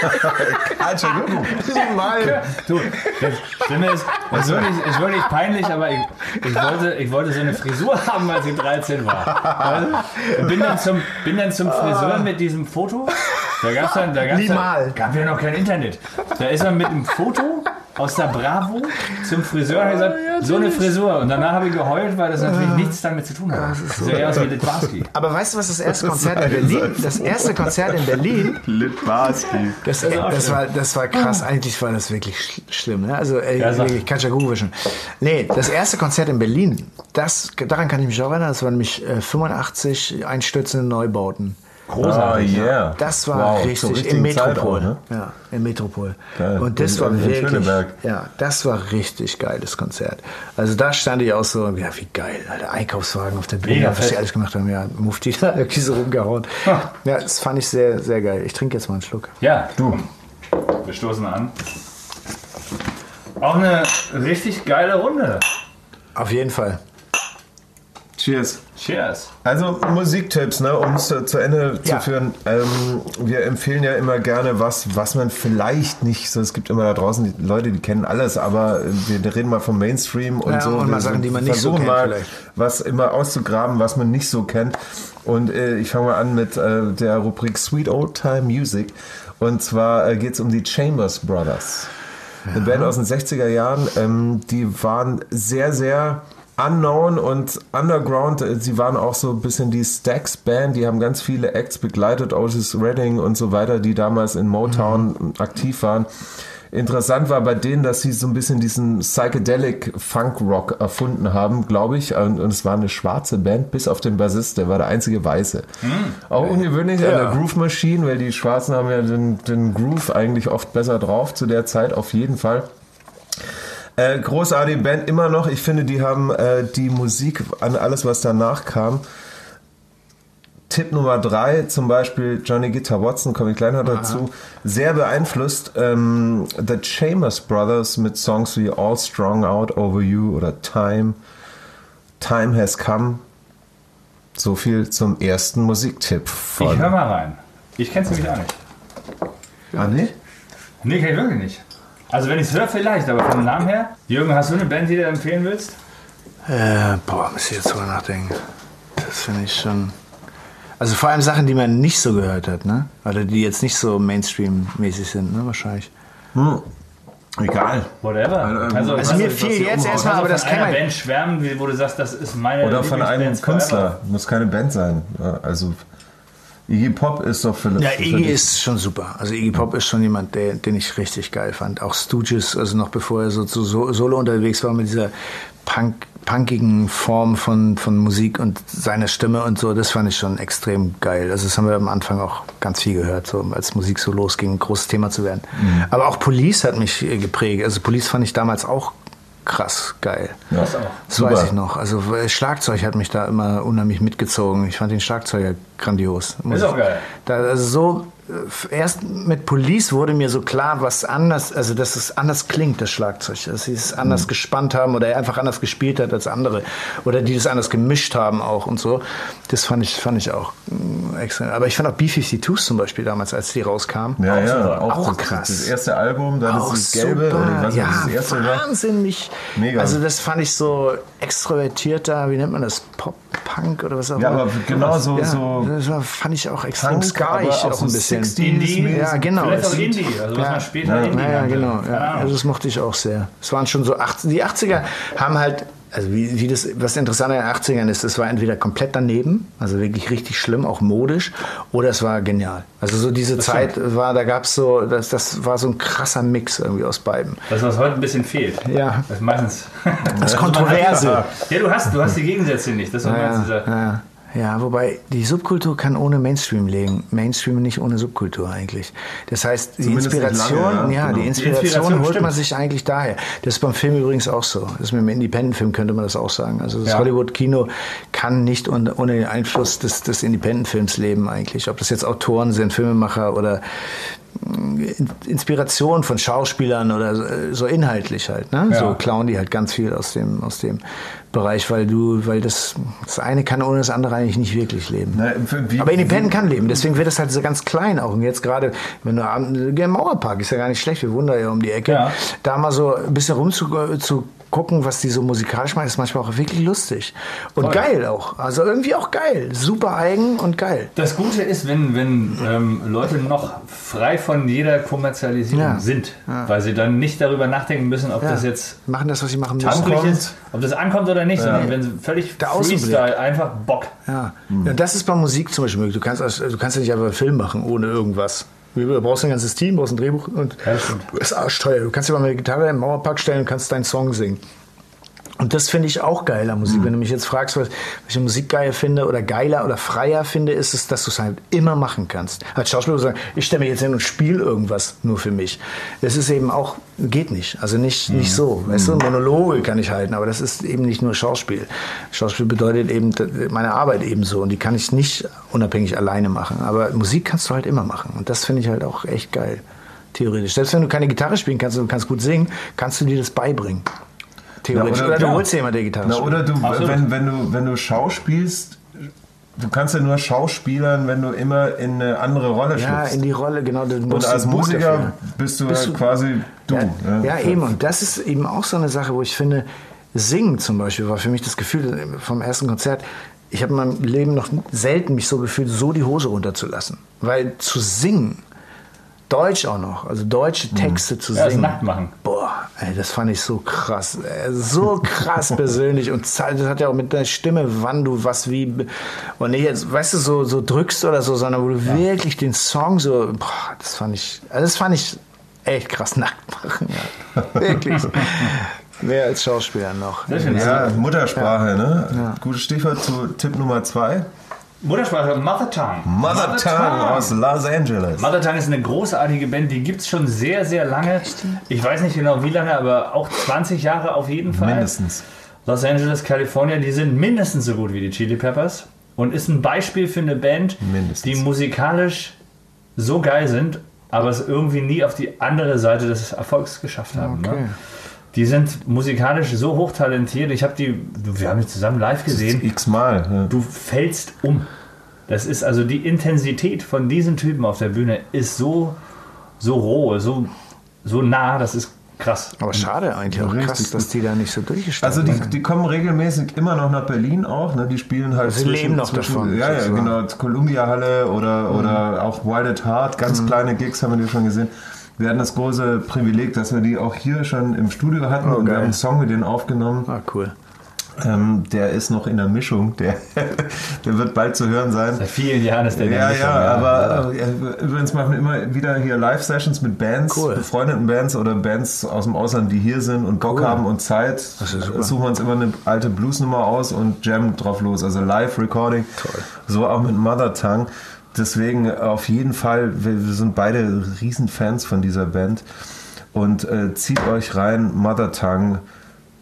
Mal. Du, das Schlimme ist, es ist ist wirklich peinlich, aber ich, ich, wollte, ich wollte so eine Frisur haben, als ich 13 war. Also, bin, dann zum, bin dann zum Friseur mit diesem Foto. Da gab's dann, da gab's dann, gab ja noch kein Internet. Da ist er mit einem Foto aus der Bravo zum Friseur und hat gesagt, so eine Frisur. Und danach habe ich geheult, weil das natürlich nichts damit zu tun hat. Das ist eher aus wie Litwarski. Aber weißt du, was das erste Konzert in Berlin? Das erste Konzert in Berlin Litbarski. Das, auch das, war, das war krass. Eigentlich war das wirklich sch schlimm. Ne? Also, ey, Ja, wirklich, Katja Guwischen. Nee, das erste Konzert in Berlin, das, daran kann ich mich auch erinnern, das war nämlich äh, 85 einstürzende Neubauten. Oh yeah. Das war Wow, richtig, im Metropol. auch, ne? Ja, im Metropol. Geil. Und das In- war in wirklich, ja, das war richtig geiles Konzert. Also da stand ich auch so, ja, wie geil, Alter, Einkaufswagen auf der Bühne, was die alles gemacht haben, ja, Mufti da irgendwie so rumgehauen. Ja, das fand ich sehr, sehr geil. Ich trinke jetzt mal einen Schluck. Ja, du. Wir stoßen an. Auch eine richtig geile Runde. Auf jeden Fall. Cheers. Cheers. Also Musiktipps, ne, um es zu, zu Ende Ja. zu führen. Ähm, wir empfehlen ja immer gerne was, was man vielleicht nicht, so es gibt immer da draußen die Leute, die kennen alles, aber wir reden mal vom Mainstream und Ja, so. und mal Wir Sachen, die man nicht so versuchen kennt mal, vielleicht. was immer auszugraben, was man nicht so kennt. Und äh, ich fange mal an mit äh, der Rubrik Sweet Old Time Music. Und zwar äh, geht es um die Chambers Brothers. Eine Band aus den 60er Jahren, ähm, die waren sehr, sehr unknown und underground. Sie waren auch so ein bisschen die Stax Band, die haben ganz viele Acts begleitet, Otis Redding und so weiter, die damals in Motown aktiv waren. Interessant war bei denen, dass sie so ein bisschen diesen Psychedelic Funk Rock erfunden haben, glaube ich. Und, und es war eine schwarze Band, bis auf den Bassist, der war der einzige Weiße. Auch ungewöhnlich an der Groove Machine, weil die Schwarzen haben ja den, den Groove eigentlich oft besser drauf zu der Zeit, auf jeden Fall. Äh, großartige Band immer noch. Ich finde, die haben äh, die Musik an alles, was danach kam. Tipp Nummer drei, zum Beispiel Johnny Guitar Watson, komme ich gleich noch dazu, sehr beeinflusst. Ähm, The Chambers Brothers mit Songs wie All Strong Out Over You oder Time, Time Has Come. So viel zum ersten Musiktipp von. Ich hör mal rein. Ich kenn's nämlich auch nicht. Ah, nee? Nee, kenn ich wirklich nicht. Also wenn ich es höre, vielleicht, aber vom Namen her. Jürgen, hast du eine Band, die du empfehlen willst? Äh, boah, muss ich jetzt drüber nachdenken. Das finde ich schon. Also vor allem Sachen, die man nicht so gehört hat, ne? Oder die jetzt nicht so Mainstream-mäßig sind, ne? Wahrscheinlich. Egal. Whatever. Also, Also mir fiel jetzt erstmal, aber das von kann einer man. Band schwärmen, wie- wo du sagst, das ist meine Oder von einem Künstler. forever. Muss keine Band sein. Ja, Also Iggy Pop ist doch für Ja, Iggy ist schon super. Also Iggy Pop ist schon jemand, der, den ich richtig geil fand. Auch Stooges, also noch bevor er so zu so, solo unterwegs war mit dieser Punk, punkigen Form von, von Musik und seiner Stimme und so, das fand ich schon extrem geil. Also das haben wir am Anfang auch ganz viel gehört, so als Musik so losging, ein großes Thema zu werden. Mhm. Aber auch Police hat mich geprägt. Also Police fand ich damals auch krass geil. Ja. Das auch. Das Super. weiß ich noch. Also äh, Schlagzeug hat mich da immer unheimlich mitgezogen. Ich fand den Schlagzeuger grandios. Ist auch geil. Da, also so erst mit Police wurde mir so klar, was anders, also dass es anders klingt, das Schlagzeug, dass sie es Mhm. anders gespannt haben oder er einfach anders gespielt hat als andere oder die das anders gemischt haben auch und so. Das fand ich, fand ich auch mh, extra. Aber ich fand auch B-52s zum Beispiel damals, als die rauskamen. Ja, ja, super. auch, Auch das, krass. Das erste Album, dann Auch ist das gelbe, super. oder ich weiß nicht, ja, das erste war. wahnsinnig. Mega. Also das fand ich so extrovertierter, wie nennt man das, Pop-Punk oder was auch Ja, immer. aber genau so, ja, so das fand ich auch extrem skaig auch so ein bisschen. 60s Indie. mäßig. Ja, genau. Vielleicht auch Indie, also was ja. man später Ja. Indie Ja, ja, genau. Ja. Also das mochte ich auch sehr. Es waren schon so 80, die 80er haben halt, also wie, wie das, was interessant an den 80ern ist, es war entweder komplett daneben, also wirklich richtig schlimm, auch modisch, oder es war genial. Also so diese Zeit war, da gab es so, das, das war so ein krasser Mix irgendwie aus beiden. Das, was heute ein bisschen fehlt. Ja. Das ist meistens. Das Kontroverse. Ja, du hast, du hast die Gegensätze nicht. Das ist Ja, ja, ja. Ja, wobei die Subkultur kann ohne Mainstream leben. Mainstream nicht ohne Subkultur eigentlich. Das heißt, die Zumindest Inspiration, lange, ja, ja, genau. die Die Inspiration, Inspiration holt stimmt. man sich eigentlich daher. Das ist beim Film übrigens auch so. Das ist mit dem Independent-Film könnte man das auch sagen. Also das Ja. Hollywood-Kino kann nicht ohne den Einfluss des, des Independent-Films leben eigentlich. Ob das jetzt Autoren sind, Filmemacher oder In- Inspiration von Schauspielern oder so- so inhaltlich halt. Ne? Ja. So klauen die halt ganz viel aus dem, aus dem Bereich, weil du, weil das, das eine kann ohne das andere eigentlich nicht wirklich leben. Na, wie- Aber Independent kann leben, deswegen wird es halt so ganz klein auch. Und jetzt gerade, wenn du der Mauerpark ist ja gar nicht schlecht, wir da ja um die Ecke. Ja. Da mal so ein bisschen rum zu, zu gucken, was die so musikalisch machen, ist manchmal auch wirklich lustig. Und Voll. geil auch. Also irgendwie auch geil. Super eigen und geil. Das Gute ist, wenn, wenn ähm, Leute noch frei von jeder Kommerzialisierung Ja. sind, weil sie dann nicht darüber nachdenken müssen, ob Ja. das jetzt Machen das, was sie machen müssen. ist, ob das ankommt oder nicht, sondern wenn sie völlig Der Außenblick. Freestyle, einfach Bock. Ja. ja, das ist bei Musik zum Beispiel möglich. Du kannst, also, du kannst ja nicht einfach einen Film machen ohne irgendwas. Du brauchst ein ganzes Team, brauchst ein Drehbuch und Ja, das du ist arschteuer. Du kannst dir mal eine Gitarre im Mauerpark stellen und kannst deinen Song singen. Und das finde ich auch geil an Musik. Wenn du mich jetzt fragst, was welche Musik geil finde oder geiler oder freier finde, ist es, dass du es halt immer machen kannst. Als Schauspieler sagen, ich stelle mich jetzt hin und spiele irgendwas nur für mich. Das ist eben auch, geht nicht. Also nicht, nicht so. Weißt du, Monologe kann ich halten, aber das ist eben nicht nur Schauspiel. Schauspiel bedeutet eben meine Arbeit ebenso und die kann ich nicht unabhängig alleine machen. Aber Musik kannst du halt immer machen. Und das finde ich halt auch echt geil. Theoretisch. Selbst wenn du keine Gitarre spielen kannst und du kannst gut singen, kannst du dir das beibringen. Theoretisch. Na, oder, oder- du ja. holst dir jemand, der Gitarre Na, spielt. oder du, Absolut. wenn, wenn, du, wenn du schauspielst, du kannst ja nur schauspielern, wenn du immer in eine andere Rolle ja, schlüpfst. in die Rolle, genau. Du Und als Musiker dafür. bist du Bist du- quasi du. Ja, ne? ja, eben. Und das ist eben auch so eine Sache, wo ich finde, Singen zum Beispiel war für mich das Gefühl vom ersten Konzert. Ich habe in meinem Leben noch selten mich so gefühlt, so die Hose runterzulassen. Weil zu singen, Deutsch auch noch, also deutsche Texte zu Ja, das singen. nackt machen. Boah, ey, das fand ich so krass. Ey, so krass persönlich. Und das hat ja auch mit der Stimme, wann du was wie. Und nicht jetzt, weißt du, so, so drückst oder so, sondern wo du wirklich den Song so. Boah, das fand ich. Also das fand ich echt krass nackt machen. Ja. Wirklich. Mehr als Schauspieler noch. Ja, Muttersprache, ne? Gutes Stichwort zu Tipp Nummer zwei. Muttersprache Mother Tongue. Mother Tongue aus Los Angeles. Mother Tongue ist eine großartige Band, die gibt es schon sehr, sehr lange. Ich weiß nicht genau wie lange, aber auch 20 Jahre auf jeden Fall. Mindestens. Los Angeles, Kalifornien, die sind mindestens so gut wie die Chili Peppers und ist ein Beispiel für eine Band, Mindestens. die musikalisch so geil sind, aber es irgendwie nie auf die andere Seite des Erfolgs geschafft haben. Okay. Ne? Die sind musikalisch so hochtalentiert. Ich habe die, wir haben die zusammen live gesehen. X-mal. Ja. Du fällst um. Das ist also die Intensität von diesen Typen auf der Bühne ist so, so roh, so, so nah, das ist krass. Aber schade eigentlich auch krass, dass die da nicht so durchgestartet Also die, die kommen regelmäßig immer noch nach Berlin auch. Ne? Die spielen halt Sie leben noch davon, Ja, ja, genau. Columbia Halle oder, oder auch Wild at Heart. Ganz kleine Gigs haben wir die schon gesehen. Wir hatten das große Privileg, dass wir die auch hier schon im Studio hatten und wir geil. haben einen Song mit denen aufgenommen. Ah, cool. Ähm, der ist noch in der Mischung. Der, der wird bald zu hören sein. Seit vielen Jahren ist der in der Ja, Mischung, ja, aber äh, übrigens machen wir immer wieder hier Live-Sessions mit Bands, Cool. befreundeten Bands oder Bands aus dem Ausland, die hier sind und Bock haben und Zeit. Das. Suchen wir uns immer eine alte Bluesnummer aus und jammen drauf los. Also Live-Recording. Toll. So auch mit Mother Tongue. Deswegen auf jeden Fall, wir, wir sind beide Riesenfans von dieser Band. Und äh, zieht euch rein, Mother Tongue,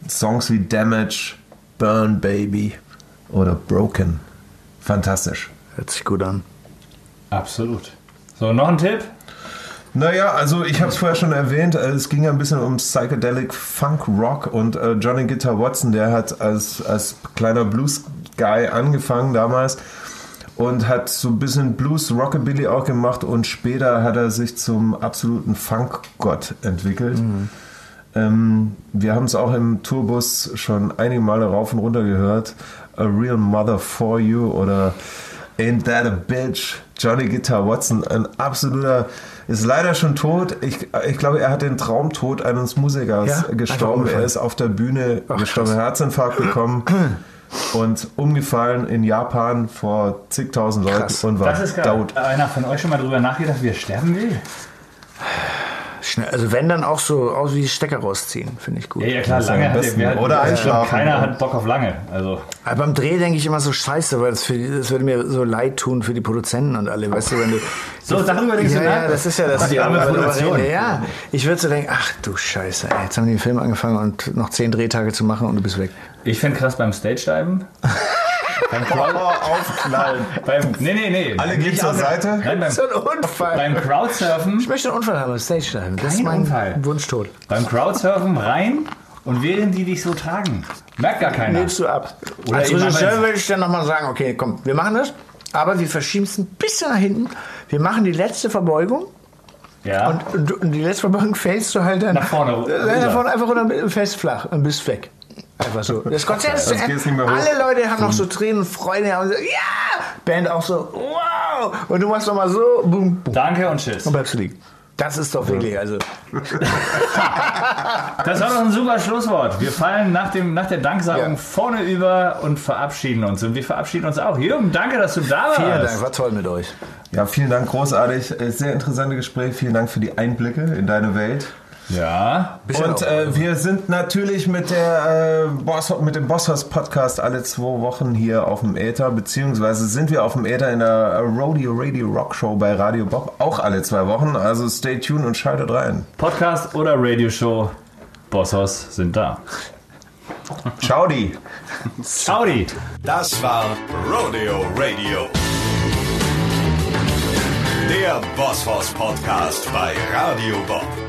Songs wie Damage, Burn Baby oder Broken. Fantastisch. Hört sich gut an. Absolut. So, noch ein Tipp? Naja, also ich habe es vorher schon erwähnt, äh, es ging ja ein bisschen um Psychedelic Funk Rock und äh, Johnny Guitar Watson, der hat als, als kleiner Blues-Guy angefangen damals und hat so ein bisschen Blues Rockabilly auch gemacht und später hat er sich zum absoluten Funk-Gott entwickelt. Ähm, wir haben es auch im Tourbus schon einige Male rauf und runter gehört. A Real Mother for You oder Ain't That a Bitch? Johnny Guitar Watson, ein absoluter, ist leider schon tot. Ich, ich glaube, er hat den Traumtod eines Musikers Ja, gestorben. Er ist auf der Bühne Ach, gestorben. Herzinfarkt bekommen und umgefallen in Japan vor zigtausend Leuten und war Das ist geil. tot. Einer von euch schon mal drüber nachgedacht, wie er sterben will? Schnell, also wenn dann auch so aus wie Stecker rausziehen, finde ich gut. Ja, ja klar, Das ist lange hat besten. wer- Oder einschlafen. Keiner hat Bock auf lange. Also, Aber beim Dreh denke ich immer so scheiße, weil das, für, das würde mir so leid tun für die Produzenten und alle, weißt du, wenn du... so, darüber denkst Ja, du ja, nach? das ist ja das. Die arme Produktion. reden. Ja, ich würde so denken, ach du Scheiße, ey, jetzt haben die den Film angefangen und noch zehn Drehtage zu machen und du bist weg. Ich finde krass beim Stage-Diven. beim Crowd, aufknallen. beim, nee, nee, nee. Alle gehen zur Seite? Nein, beim, So ein Unfall. beim Crowdsurfen, ich möchte einen Unfall haben, Stage Dive. Das ist Kein mein Unfall. Wunschtod. beim Crowdsurfen rein und während die dich so tragen. Merkt gar keiner. Nimmst du ab. Oder Als Regisseur würde ich dann nochmal sagen, okay, komm, wir machen das, aber wir verschieben es ein bisschen nach hinten. Wir machen die letzte Verbeugung Ja. und, und, und die letzte Verbeugung fällst du halt dann Nach vorne Äh. Nach vorne einfach runter, fest flach und bist weg. Einfach so. Das Konzert ist zu Sonst Ende. Alle Leute haben noch so Tränen und Freude. Haben so, ja! Band auch so, wow! Und du machst nochmal so, boom, boom. Danke und tschüss. Und bleibst du liegen. Das ist doch wirklich, also. Das war doch ein super Schlusswort. Wir fallen nach, dem, nach der Danksagung Ja. vorne über und verabschieden uns. Und wir verabschieden uns auch. Jürgen, danke, dass du da warst. Vielen Dank, war toll mit euch. Ja, vielen Dank, großartig. Äh, Sehr interessante Gespräch. Vielen Dank für die Einblicke in deine Welt. Ja. Bisschen Und äh, wir sind natürlich mit, der, äh, Boss, mit dem Bosshaus Podcast alle zwei Wochen hier auf dem Äther, beziehungsweise sind wir auf dem Äther in der Rodeo Radio Rock Show bei Radio Bob auch alle zwei Wochen. Also stay tuned und schaltet rein. Podcast oder Radioshow. Bosshaus sind da. Ciao, die. Saudi. Das war Rodeo Radio. Der Bosshaus Podcast bei Radio Bob.